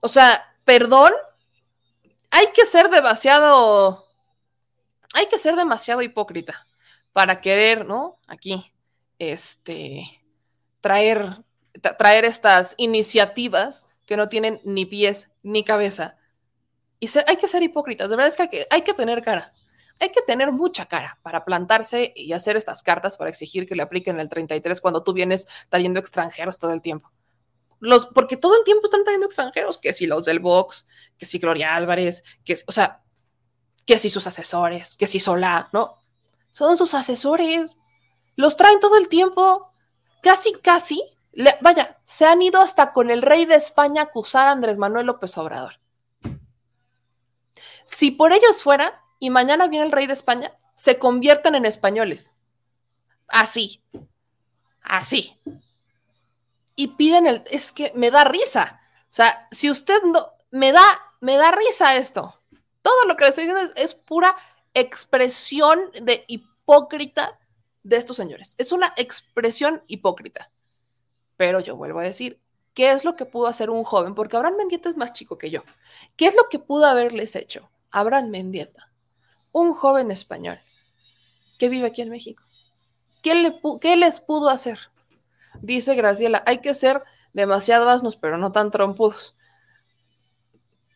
O sea, perdón, hay que ser demasiado, hay que ser demasiado hipócrita para querer, ¿no? Aquí, este, traer, traer estas iniciativas que no tienen ni pies ni cabeza. Y hay que ser hipócritas, de verdad es que hay que tener cara hay que tener mucha cara para plantarse y hacer estas cartas para exigir que le apliquen el 33 cuando tú vienes trayendo extranjeros todo el tiempo. Los, porque todo el tiempo están trayendo extranjeros, que si los del Vox, que si Gloria Álvarez, que, o sea, que si sus asesores, que si Solá, ¿no? Son sus asesores. Los traen todo el tiempo. Casi, casi. vaya, se han ido hasta con el rey de España a acusar a Andrés Manuel López Obrador. Si por ellos fuera, y mañana viene el rey de España, se convierten en españoles. Así. Así. Y piden el. Es que me da risa. O sea, si usted no. Me da, me da risa esto. Todo lo que le estoy diciendo es, pura expresión de hipócrita de estos señores. Es una expresión hipócrita. Pero yo vuelvo a decir, ¿qué es lo que pudo hacer un joven? Porque Abraham Mendieta es más chico que yo. ¿Qué es lo que pudo haberles hecho Abraham Mendieta? Un joven español que vive aquí en México. ¿Qué, le, ¿Qué les pudo hacer? Dice Graciela, hay que ser demasiado asnos, pero no tan trompudos.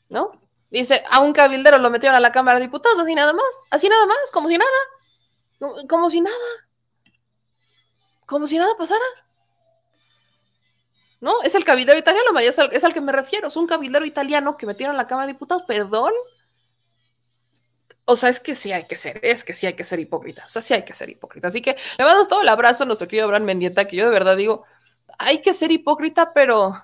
¿No? Dice, a un cabildero lo metieron a la Cámara de Diputados, así nada más, así nada más, como si nada, como, si nada, como si nada pasara. ¿No? Es el cabildero italiano, es es al que me refiero, es un cabildero italiano que metieron a la Cámara de Diputados, perdón. O sea, es que sí hay que ser, es que sí hay que ser hipócrita, o sea, sí hay que ser hipócrita. Así que le mando todo el abrazo a nuestro querido Abraham Mendieta, que yo de verdad digo, hay que ser hipócrita, pero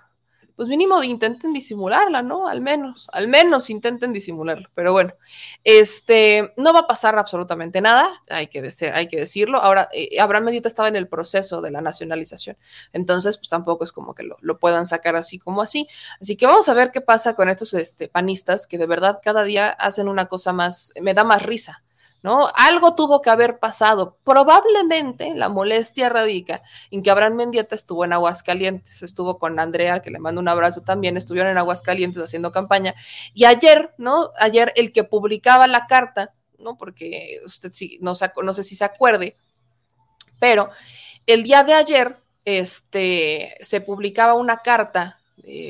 pues mínimo intenten disimularla, ¿no? Al menos, al menos intenten disimularlo. Pero bueno, este, no va a pasar absolutamente nada, hay que, decir, hay que decirlo. Ahora, eh, Abraham Medita estaba en el proceso de la nacionalización, entonces, pues tampoco es como que lo, lo, puedan sacar así como así. Así que vamos a ver qué pasa con estos este, panistas que de verdad cada día hacen una cosa más, me da más risa. ¿No? Algo tuvo que haber pasado. Probablemente la molestia radica en que Abraham Mendieta estuvo en Aguascalientes, estuvo con Andrea, que le mando un abrazo también, estuvieron en Aguascalientes haciendo campaña. Y ayer, ¿no? Ayer el que publicaba la carta, ¿no? Porque usted sí, no, no sé si se acuerde, pero el día de ayer este, se publicaba una carta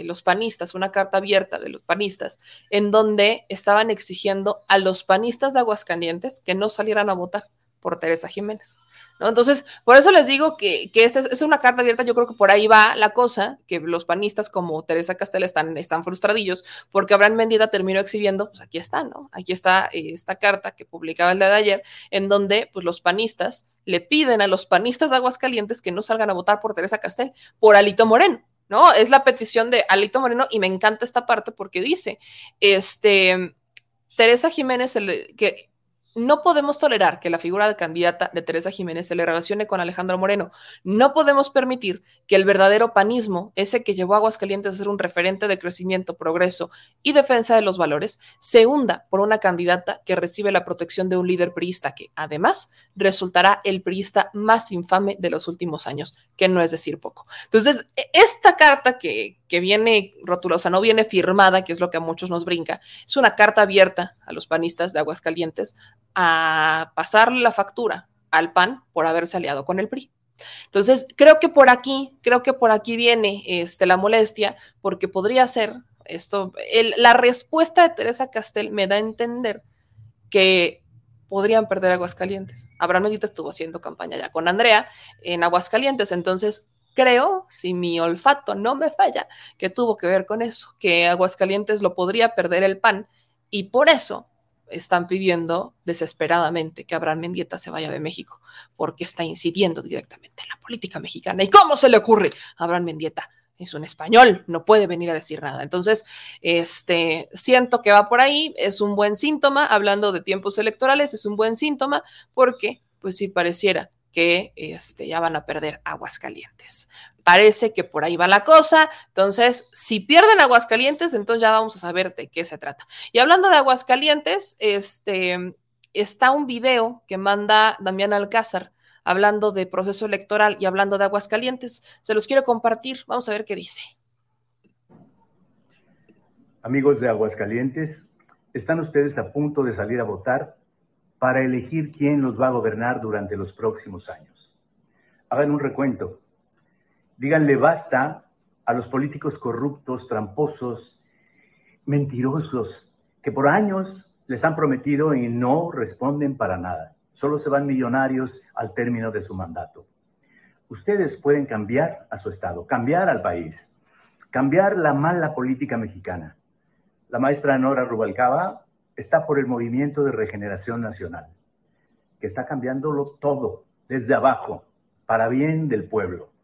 los panistas, una carta abierta de los panistas, en donde estaban exigiendo a los panistas de Aguascalientes que no salieran a votar por Teresa Jiménez. ¿no? Entonces, por eso les digo que, que esta es, una carta abierta, yo creo que por ahí va la cosa, que los panistas como Teresa Castel están, están frustradillos, porque Abraham Mendieta terminó exhibiendo, pues aquí está, ¿no? Aquí está eh, esta carta que publicaba el día de ayer, en donde pues los panistas le piden a los panistas de Aguascalientes que no salgan a votar por Teresa Castel, por Alito Moreno. ¿No? Es la petición de Alito Moreno y me encanta esta parte porque dice, este, Teresa Jiménez, que no podemos tolerar que la figura de candidata de Teresa Jiménez se le relacione con Alejandro Moreno. No podemos permitir que el verdadero panismo, ese que llevó a Aguascalientes a ser un referente de crecimiento, progreso y defensa de los valores, se hunda por una candidata que recibe la protección de un líder priista que, además, resultará el priista más infame de los últimos años, que no es decir poco. Entonces, e, esta carta que, que viene rotulosa, no viene firmada, que es lo que a muchos nos brinca, es una carta abierta a los panistas de Aguascalientes a pasarle la factura al PAN por haberse aliado con el PRI. Entonces, creo que por aquí, creo que por aquí viene este, la molestia, porque podría ser esto, la respuesta de Teresa Castel me da a entender que podrían perder Aguascalientes. Abraham Medita estuvo haciendo campaña ya con Andrea en Aguascalientes, entonces creo, si mi olfato no me falla, que tuvo que ver con eso, que Aguascalientes lo podría perder el PAN y por eso están pidiendo desesperadamente que Abraham Mendieta se vaya de México, porque está incidiendo directamente en la política mexicana. ¿Y cómo se le ocurre a Abraham Mendieta? Es un español, no puede venir a decir nada. Entonces, este, siento que va por ahí, es un buen síntoma, hablando de tiempos electorales, es un buen síntoma, porque, pues sí, pareciera que este, ya van a perder Aguascalientes. Parece que por ahí va la cosa. Entonces, si pierden Aguascalientes, entonces ya vamos a saber de qué se trata. Y hablando de Aguascalientes, este, está un video que manda Damián Alcázar hablando de proceso electoral y hablando de Aguascalientes. Se los quiero compartir. Vamos a ver qué dice. Amigos de Aguascalientes, ¿están ustedes a punto de salir a votar para elegir quién los va a gobernar durante los próximos años. Hagan un recuento. Díganle basta a los políticos corruptos, tramposos, mentirosos, que por años les han prometido y no responden para nada. Solo se van millonarios al término de su mandato. Ustedes pueden cambiar a su estado, cambiar al país, cambiar la mala política mexicana. La maestra Nora Rubalcaba está por el movimiento de regeneración nacional, que está cambiándolo todo desde abajo, para bien del pueblo.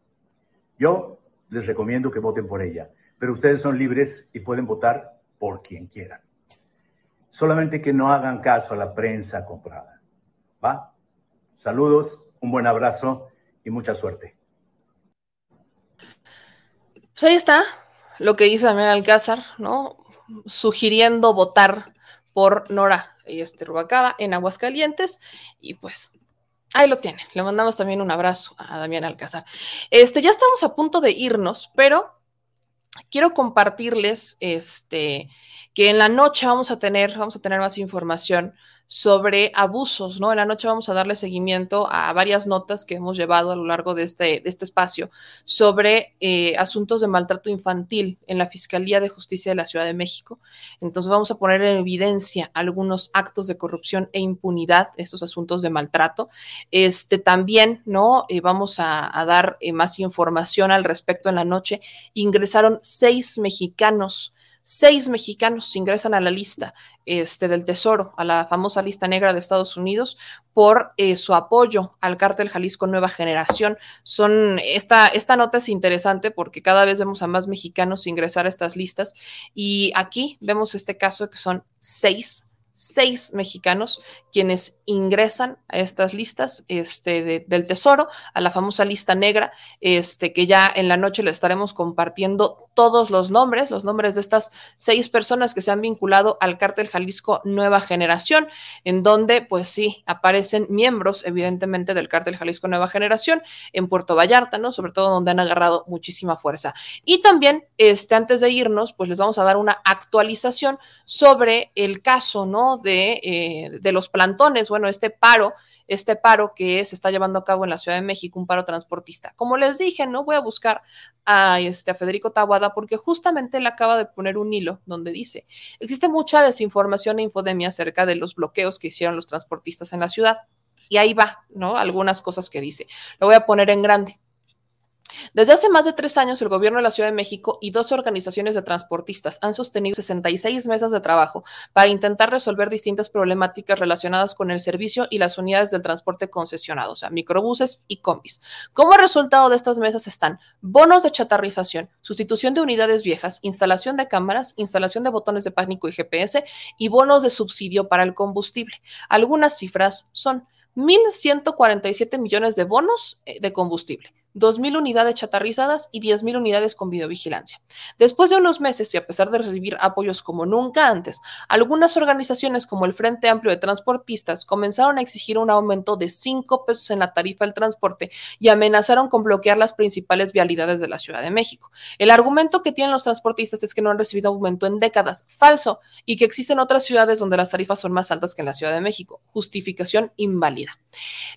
Yo les recomiendo que voten por ella, pero ustedes son libres y pueden votar por quien quieran. Solamente que no hagan caso a la prensa comprada. ¿Va? Saludos, un buen abrazo y mucha suerte. Pues ahí está lo que dice Damián Alcázar, ¿no? Sugiriendo votar por Nora este, Rubacaba en Aguascalientes y pues ahí lo tienen. Le mandamos también un abrazo a Damián Alcázar. Este, ya estamos a punto de irnos, pero quiero compartirles este, que en la noche vamos a tener, vamos a tener más información sobre abusos, ¿no? En la noche vamos a darle seguimiento a varias notas que hemos llevado a lo largo de este, de este espacio sobre eh, asuntos de maltrato infantil en la Fiscalía de Justicia de la Ciudad de México. Entonces vamos a poner en evidencia algunos actos de corrupción e impunidad, estos asuntos de maltrato. Este también, ¿no? Eh, vamos a, dar eh, más información al respecto en la noche. Ingresaron seis mexicanos seis mexicanos ingresan a la lista este, del Tesoro, a la famosa lista negra de Estados Unidos, por eh, su apoyo al cártel Jalisco Nueva Generación. Son, esta, esta nota es interesante porque cada vez vemos a más mexicanos ingresar a estas listas y aquí vemos este caso que son seis seis mexicanos quienes ingresan a estas listas este, del Tesoro, a la famosa lista negra, este, que ya en la noche le estaremos compartiendo todos los nombres, los nombres de estas seis personas que se han vinculado al cártel Jalisco Nueva Generación, en donde, pues sí, aparecen miembros, evidentemente, del cártel Jalisco Nueva Generación en Puerto Vallarta, ¿no? Sobre todo donde han agarrado muchísima fuerza. Y también, este, antes de irnos, pues les vamos a dar una actualización sobre el caso, ¿no? De, eh, de los plantones, bueno, este paro, este paro que se está llevando a cabo en la Ciudad de México, un paro transportista. Como les dije, no voy a buscar a, este, Federico Tabuada porque justamente él acaba de poner un hilo donde dice, existe mucha desinformación e infodemia acerca de los bloqueos que hicieron los transportistas en la ciudad. Y ahí va, ¿no? Algunas cosas que dice. Lo voy a poner en grande. Desde hace más de tres años, el gobierno de la Ciudad de México y dos organizaciones de transportistas han sostenido 66 mesas de trabajo para intentar resolver distintas problemáticas relacionadas con el servicio y las unidades del transporte concesionado, o sea, microbuses y combis. Como resultado de estas mesas están bonos de chatarrización, sustitución de unidades viejas, instalación de cámaras, instalación de botones de pánico y GPS y bonos de subsidio para el combustible. Algunas cifras son 1.147 millones de bonos eh, de combustible, 2.000 unidades chatarrizadas y 10.000 unidades con videovigilancia. Después de unos meses y a pesar de recibir apoyos como nunca antes, algunas organizaciones como el Frente Amplio de Transportistas comenzaron a exigir un aumento de 5 pesos en la tarifa del transporte y amenazaron con bloquear las principales vialidades de la Ciudad de México. El argumento que tienen los transportistas es que no han recibido aumento en décadas, falso, y que existen otras ciudades donde las tarifas son más altas que en la Ciudad de México. Justificación inválida.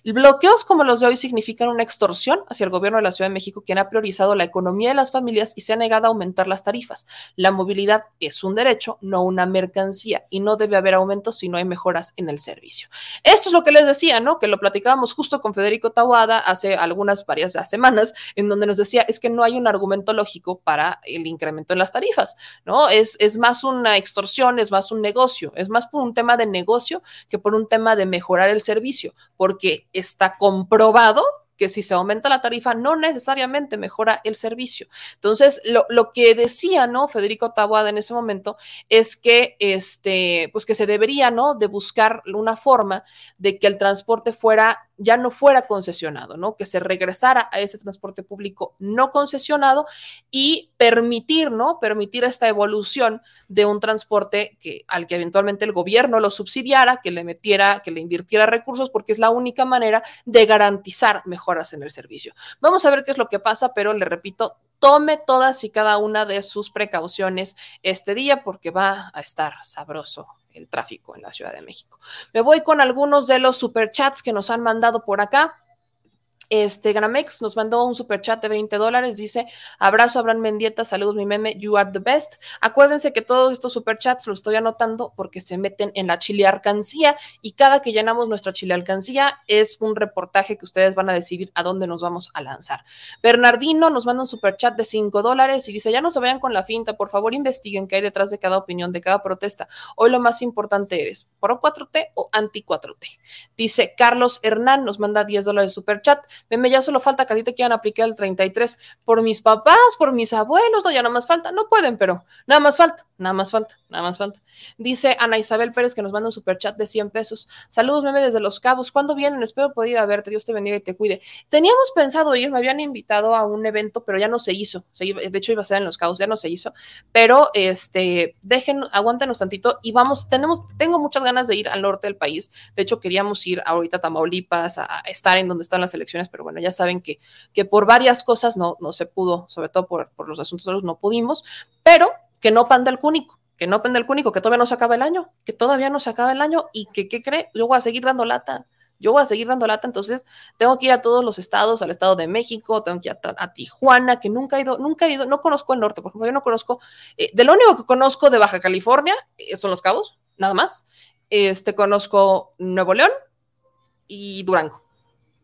Bloqueos como los de hoy significan una extorsión hacia el gobierno de la Ciudad de México, quien ha priorizado la economía de las familias y se ha negado a aumentar las tarifas. La movilidad es un derecho, no una mercancía, y no debe haber aumentos si no hay mejoras en el servicio. Esto es lo que les decía, ¿no? Que lo platicábamos justo con Federico Tawada hace algunas varias semanas, en donde nos decía, es que no hay un argumento lógico para el incremento en las tarifas, ¿no? Es, es más una extorsión, es más un negocio, es más por un tema de negocio que por un tema de mejorar el servicio, porque está comprobado que si se aumenta la tarifa no necesariamente mejora el servicio. Entonces, lo, lo que decía, ¿no? Federico Taboada en ese momento es que, este, pues que se debería, ¿no? De buscar una forma de que el transporte fuera ya no fuera concesionado, ¿no? Que se regresara a ese transporte público no concesionado y permitir, ¿no? Permitir esta evolución de un transporte que, al que eventualmente el gobierno lo subsidiara, que le metiera, que le invirtiera recursos, porque es la única manera de garantizar mejoras en el servicio. Vamos a ver qué es lo que pasa, pero le repito, tome todas y cada una de sus precauciones este día porque va a estar sabroso el tráfico en la Ciudad de México. Me voy con algunos de los superchats que nos han mandado por acá. Este Gramex nos mandó un super chat de 20 dólares. Dice: Abrazo, Abraham Mendieta. Saludos, mi meme. You are the best. Acuérdense que todos estos super chats los estoy anotando porque se meten en la chile alcancía y cada que llenamos nuestra chile alcancía es un reportaje que ustedes van a decidir a dónde nos vamos a lanzar. Bernardino nos manda un super chat de 5 dólares y dice: Ya no se vayan con la finta. Por favor, investiguen qué hay detrás de cada opinión, de cada protesta. Hoy lo más importante eres: ¿pro 4T o anti 4T? Dice Carlos Hernán, nos manda 10 dólares super chat. Meme, ya solo falta que a ti te quieran aplicar el 33 por mis papás, por mis abuelos, no, ya nada más falta, no pueden, pero nada más falta, nada más falta, nada más falta. Dice Ana Isabel Pérez que nos manda un super chat de 100 pesos. Saludos, meme, desde Los Cabos. ¿Cuándo vienen? Espero poder ir a verte. Dios te bendiga y te cuide. Teníamos pensado ir, me habían invitado a un evento, pero ya no se hizo. de hecho, iba a ser en Los Cabos, ya no se hizo. Pero, este, dejen, aguántenos tantito y vamos, tenemos, tengo muchas ganas de ir al norte del país. De hecho, queríamos ir ahorita a Tamaulipas, a estar en donde están las elecciones pero bueno, ya saben que, que por varias cosas no, no se pudo, sobre todo por, por los asuntos no pudimos, pero que no panda el cúnico, que no panda el cúnico, que todavía no se acaba el año, que todavía no se acaba el año y que, ¿qué cree? Yo voy a seguir dando lata yo voy a seguir dando lata, entonces tengo que ir a todos los estados, al estado de México, tengo que ir a, Tijuana, que nunca he ido, nunca he ido, no conozco el norte, por ejemplo, yo no conozco, eh, de lo único que conozco de Baja California eh, son los cabos, nada más, este, conozco Nuevo León y Durango,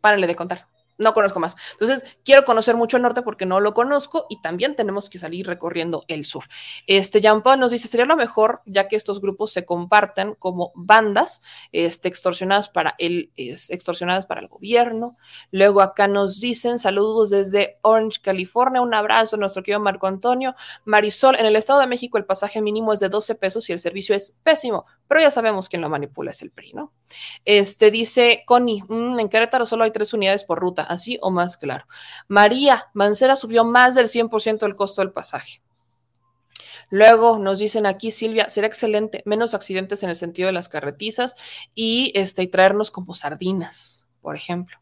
párenle de contar no conozco más. Entonces, quiero conocer mucho el norte porque no lo conozco y también tenemos que salir recorriendo el sur. Este Jean Paul nos dice, sería lo mejor ya que estos grupos se compartan como bandas este, extorsionadas para el extorsionadas para el gobierno. Luego acá nos dicen saludos desde Orange, California. Un abrazo a nuestro querido Marco Antonio. Marisol, en el Estado de México el pasaje mínimo es de 12 pesos y el servicio es pésimo, pero ya sabemos quién lo manipula es el PRI, ¿no? Este dice Connie, mm, en Querétaro solo hay tres unidades por ruta así o más claro. María Mancera subió más del 100% el costo del pasaje. Luego nos dicen aquí, Silvia, será excelente, menos accidentes en el sentido de las carretizas y, este, y traernos como sardinas, por ejemplo.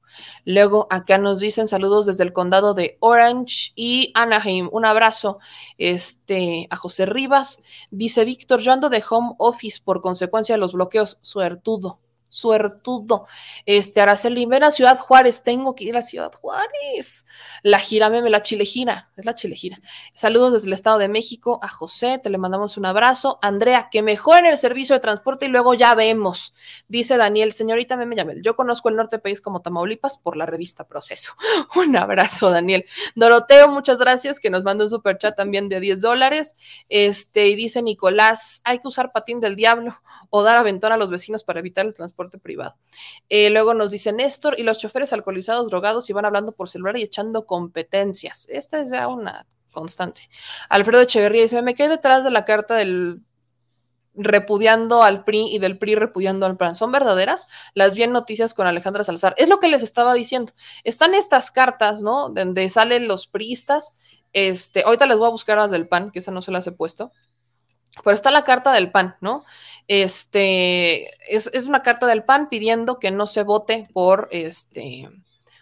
Luego acá nos dicen saludos desde el condado de Orange y Anaheim. Un abrazo este, a José Rivas. Dice Víctor, yo ando de home office por consecuencia de los bloqueos. Suertudo suertudo. Este, Araceli, ven a Ciudad Juárez, tengo que ir a Ciudad Juárez. La gira meme, la chilejina, es la chilejina. Saludos desde el Estado de México a José, te le mandamos un abrazo. Andrea, que mejoren el servicio de transporte y luego ya vemos. Dice Daniel, señorita meme Yamel, yo conozco el norte país como Tamaulipas por la revista Proceso. un abrazo, Daniel. Doroteo, muchas gracias, que nos manda un super chat también de 10 dólares. Este, y dice Nicolás, hay que usar patín del diablo o dar aventón a los vecinos para evitar el transporte privado. Eh, luego nos dice Néstor, y los choferes alcoholizados, drogados, y van hablando por celular y echando competencias. Esta es ya una constante. Alfredo Echeverría dice, me quedé detrás de la carta del repudiando al PRI y del PRI repudiando al PRAN. ¿Son verdaderas? Las vi en noticias con Alejandra Salazar. Es lo que les estaba diciendo. Están estas cartas, ¿no? Donde salen los priistas. Este, ahorita les voy a buscar las del PAN, que esa no se las he puesto. Pero está la carta del PAN, ¿no? Este es, es, una carta del PAN pidiendo que no se vote por este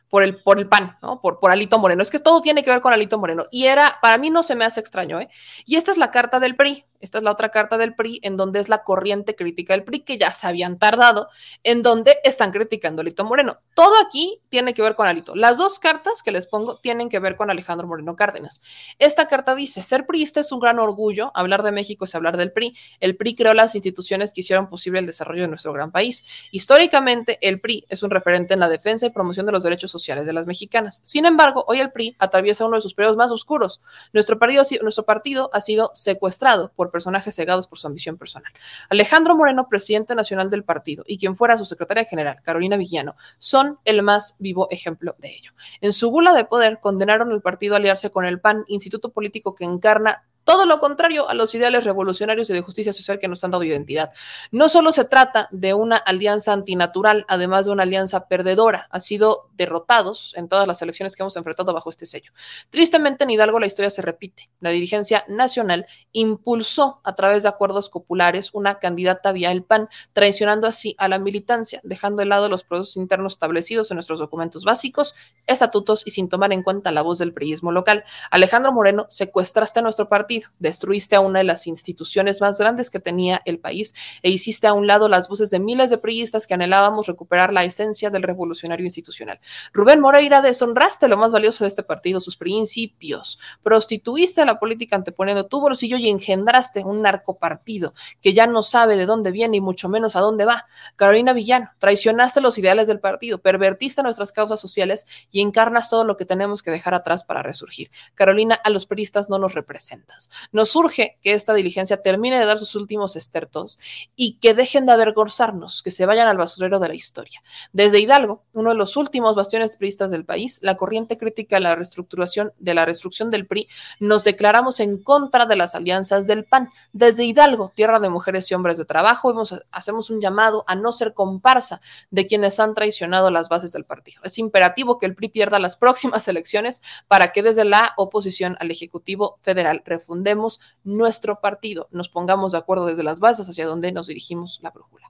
por el, por el PAN, ¿no? Por, por Alito Moreno. Es que todo tiene que ver con Alito Moreno. Y era, para mí no se me hace extraño, ¿eh? Y esta es la carta del PRI. Esta es la otra carta del PRI, en donde es la corriente crítica del PRI, que ya se habían tardado, en donde están criticando a Alito Moreno. Todo aquí tiene que ver con Alito. Las dos cartas que les pongo tienen que ver con Alejandro Moreno Cárdenas. Esta carta dice, ser priista es un gran orgullo, hablar de México es hablar del PRI. El PRI creó las instituciones que hicieron posible el desarrollo de nuestro gran país. Históricamente, el PRI es un referente en la defensa y promoción de los derechos sociales de las mexicanas. Sin embargo, hoy el PRI atraviesa uno de sus periodos más oscuros. Nuestro partido, nuestro partido ha sido secuestrado por personajes cegados por su ambición personal. Alejandro Moreno, presidente nacional del partido, y quien fuera su secretaria general, Carolina Villano, son el más vivo ejemplo de ello. En su gula de poder, condenaron al partido a aliarse con el PAN, instituto político que encarna todo lo contrario a los ideales revolucionarios y de justicia social que nos han dado identidad. No solo se trata de una alianza antinatural, además de una alianza perdedora. Ha sido derrotados en todas las elecciones que hemos enfrentado bajo este sello. Tristemente, en Hidalgo la historia se repite. La dirigencia nacional impulsó a través de acuerdos populares una candidata vía el PAN, traicionando así a la militancia, dejando de lado los procesos internos establecidos en nuestros documentos básicos, estatutos y sin tomar en cuenta la voz del priismo local. Alejandro Moreno, secuestraste a nuestro partido destruiste a una de las instituciones más grandes que tenía el país e hiciste a un lado las voces de miles de priistas que anhelábamos recuperar la esencia del revolucionario institucional. Rubén Moreira, deshonraste lo más valioso de este partido, sus principios, prostituiste a la política anteponiendo tu bolsillo y engendraste un narcopartido que ya no sabe de dónde viene y mucho menos a dónde va. Carolina Villano, traicionaste los ideales del partido, pervertiste nuestras causas sociales y encarnas todo lo que tenemos que dejar atrás para resurgir. Carolina, a los peristas no nos representas. Nos surge que esta diligencia termine de dar sus últimos estertos y que dejen de avergonzarnos, que se vayan al basurero de la historia. Desde Hidalgo, uno de los últimos bastiones priistas del país, la corriente crítica de la reestructuración de la reestrucción del PRI, nos declaramos en contra de las alianzas del PAN. Desde Hidalgo, tierra de mujeres y hombres de trabajo, hacemos un llamado a no ser comparsa de quienes han traicionado las bases del partido. Es imperativo que el PRI pierda las próximas elecciones para que desde la oposición al Ejecutivo Federal refundemos nuestro partido, nos pongamos de acuerdo desde las bases hacia donde nos dirigimos la brújula.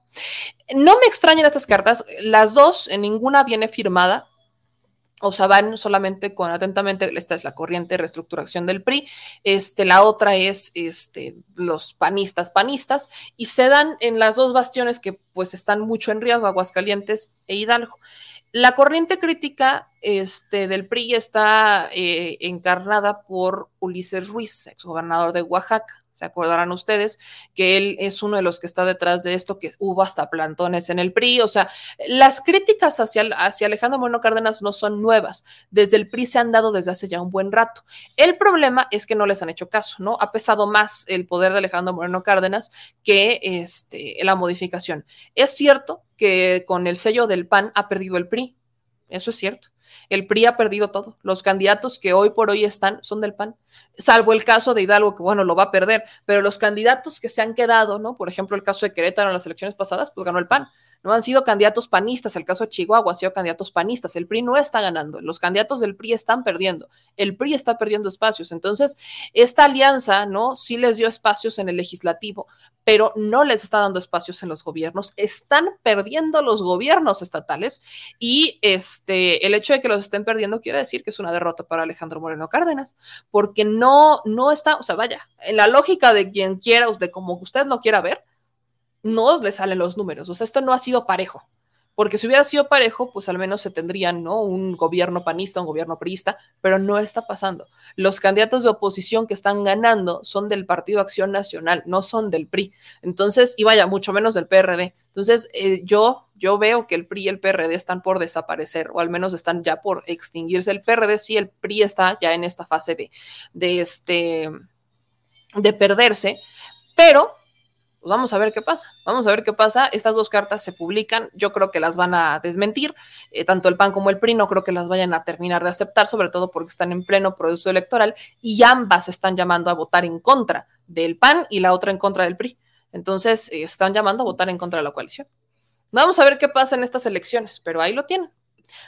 No me extrañan estas cartas, las dos, en ninguna viene firmada, o sea, van solamente con atentamente, esta es la corriente de reestructuración del PRI, este, la otra es este, los panistas panistas, y se dan en las dos bastiones que pues están mucho en riesgo, Aguascalientes e Hidalgo. La corriente crítica este, del PRI está eh, encarnada por Ulises Ruiz, exgobernador de Oaxaca. Se acordarán ustedes que él es uno de los que está detrás de esto, que hubo hasta plantones en el PRI. O sea, las críticas hacia, hacia Alejandro Moreno Cárdenas no son nuevas. Desde el PRI se han dado desde hace ya un buen rato. El problema es que no les han hecho caso, ¿no? Ha pesado más el poder de Alejandro Moreno Cárdenas que este, la modificación. Es cierto que con el sello del PAN ha perdido el PRI. Eso es cierto. El PRI ha perdido todo. Los candidatos que hoy por hoy están son del PAN, salvo el caso de Hidalgo, que bueno, lo va a perder, pero los candidatos que se han quedado, ¿no? Por ejemplo, el caso de Querétaro en las elecciones pasadas, pues ganó el PAN no han sido candidatos panistas. El caso de Chihuahua ha sido candidatos panistas. El PRI no está ganando. Los candidatos del PRI están perdiendo. El PRI está perdiendo espacios. Entonces, esta alianza, ¿no? Sí les dio espacios en el legislativo, pero no les está dando espacios en los gobiernos. Están perdiendo los gobiernos estatales y este, el hecho de que los estén perdiendo quiere decir que es una derrota para Alejandro Moreno Cárdenas, porque no, no está, o sea, vaya, en la lógica de quien quiera, de como usted lo quiera ver, no le salen los números. O sea, esto no ha sido parejo. Porque si hubiera sido parejo, pues al menos se tendrían, ¿no? Un gobierno panista, un gobierno priista, pero no está pasando. Los candidatos de oposición que están ganando son del Partido Acción Nacional, no son del PRI. Entonces, y vaya, mucho menos del PRD. Entonces, eh, yo, yo veo que el PRI y el PRD están por desaparecer, o al menos están ya por extinguirse. El PRD sí, el PRI está ya en esta fase de, de este, de perderse, pero pues vamos a ver qué pasa, vamos a ver qué pasa. Estas dos cartas se publican, yo creo que las van a desmentir, eh, tanto el PAN como el PRI no creo que las vayan a terminar de aceptar, sobre todo porque están en pleno proceso electoral y ambas están llamando a votar en contra del PAN y la otra en contra del PRI. Entonces, eh, están llamando a votar en contra de la coalición. Vamos a ver qué pasa en estas elecciones, pero ahí lo tienen.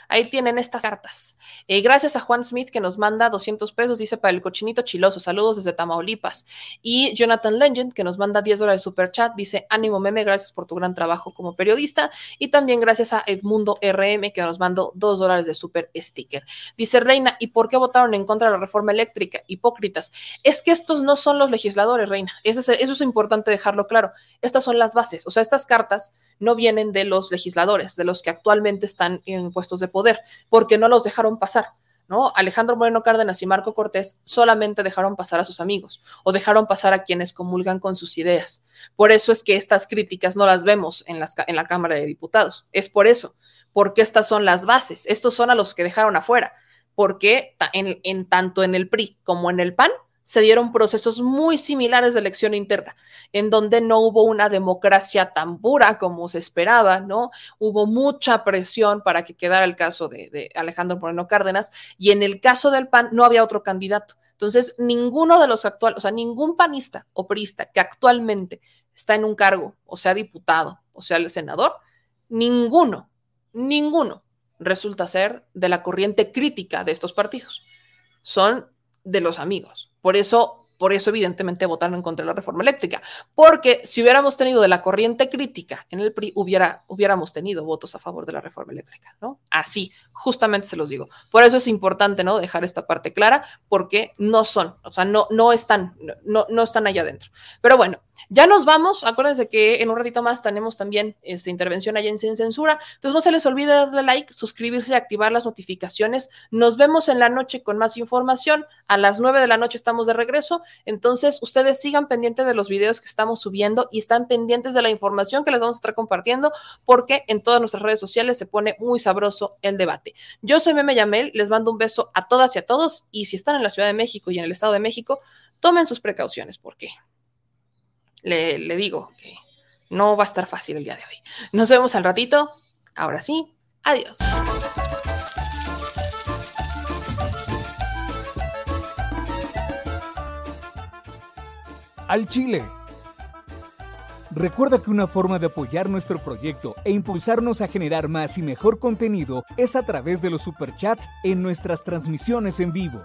Ahí tienen estas cartas. Eh, gracias a Juan Smith que nos manda 200 pesos, dice para el cochinito chiloso. Saludos desde Tamaulipas. Y Jonathan Legend que nos manda 10 dólares de super chat, dice ánimo meme, gracias por tu gran trabajo como periodista. Y también gracias a Edmundo RM que nos mandó 2 dólares de super sticker. Dice Reina, ¿y por qué votaron en contra de la reforma eléctrica? Hipócritas. Es que estos no son los legisladores, Reina. Es, eso es importante dejarlo claro. Estas son las bases. O sea, estas cartas no vienen de los legisladores, de los que actualmente están en puestos de poder, porque no los dejaron pasar. ¿No? Alejandro Moreno Cárdenas y Marco Cortés solamente dejaron pasar a sus amigos o dejaron pasar a quienes comulgan con sus ideas. Por eso es que estas críticas no las vemos en, las, en la Cámara de Diputados. Es por eso, porque estas son las bases. Estos son a los que dejaron afuera. Porque en, en tanto en el PRI como en el PAN se dieron procesos muy similares de elección interna, en donde no hubo una democracia tan pura como se esperaba, ¿no? Hubo mucha presión para que quedara el caso de, Alejandro Moreno Cárdenas y en el caso del PAN no había otro candidato. Entonces, ninguno de los actuales, o sea, ningún panista o priista que actualmente está en un cargo, o sea, diputado, o sea, el senador, ninguno, ninguno resulta ser de la corriente crítica de estos partidos. Son de los amigos. Por eso, por eso evidentemente votaron en contra de la reforma eléctrica, porque si hubiéramos tenido de la corriente crítica en el PRI, hubiera, hubiéramos tenido votos a favor de la reforma eléctrica, ¿no? Así, justamente se los digo. Por eso es importante, ¿no? Dejar esta parte clara, porque no son, o sea, no, no están, no, no están allá adentro. Pero bueno, ya nos vamos. Acuérdense que en un ratito más tenemos también esta intervención allá en Sin Censura. Entonces no se les olvide darle like, suscribirse y activar las notificaciones. Nos vemos en la noche con más información. A las 9 de la noche estamos de regreso. Entonces ustedes sigan pendientes de los videos que estamos subiendo y están pendientes de la información que les vamos a estar compartiendo porque en todas nuestras redes sociales se pone muy sabroso el debate. Yo soy Meme Yamel, les mando un beso a todas y a todos y si están en la Ciudad de México y en el Estado de México, tomen sus precauciones porque le, digo que no va a estar fácil el día de hoy. Nos vemos al ratito. Ahora sí, adiós. Al Chile. Recuerda que una forma de apoyar nuestro proyecto e impulsarnos a generar más y mejor contenido es a través de los superchats en nuestras transmisiones en vivo.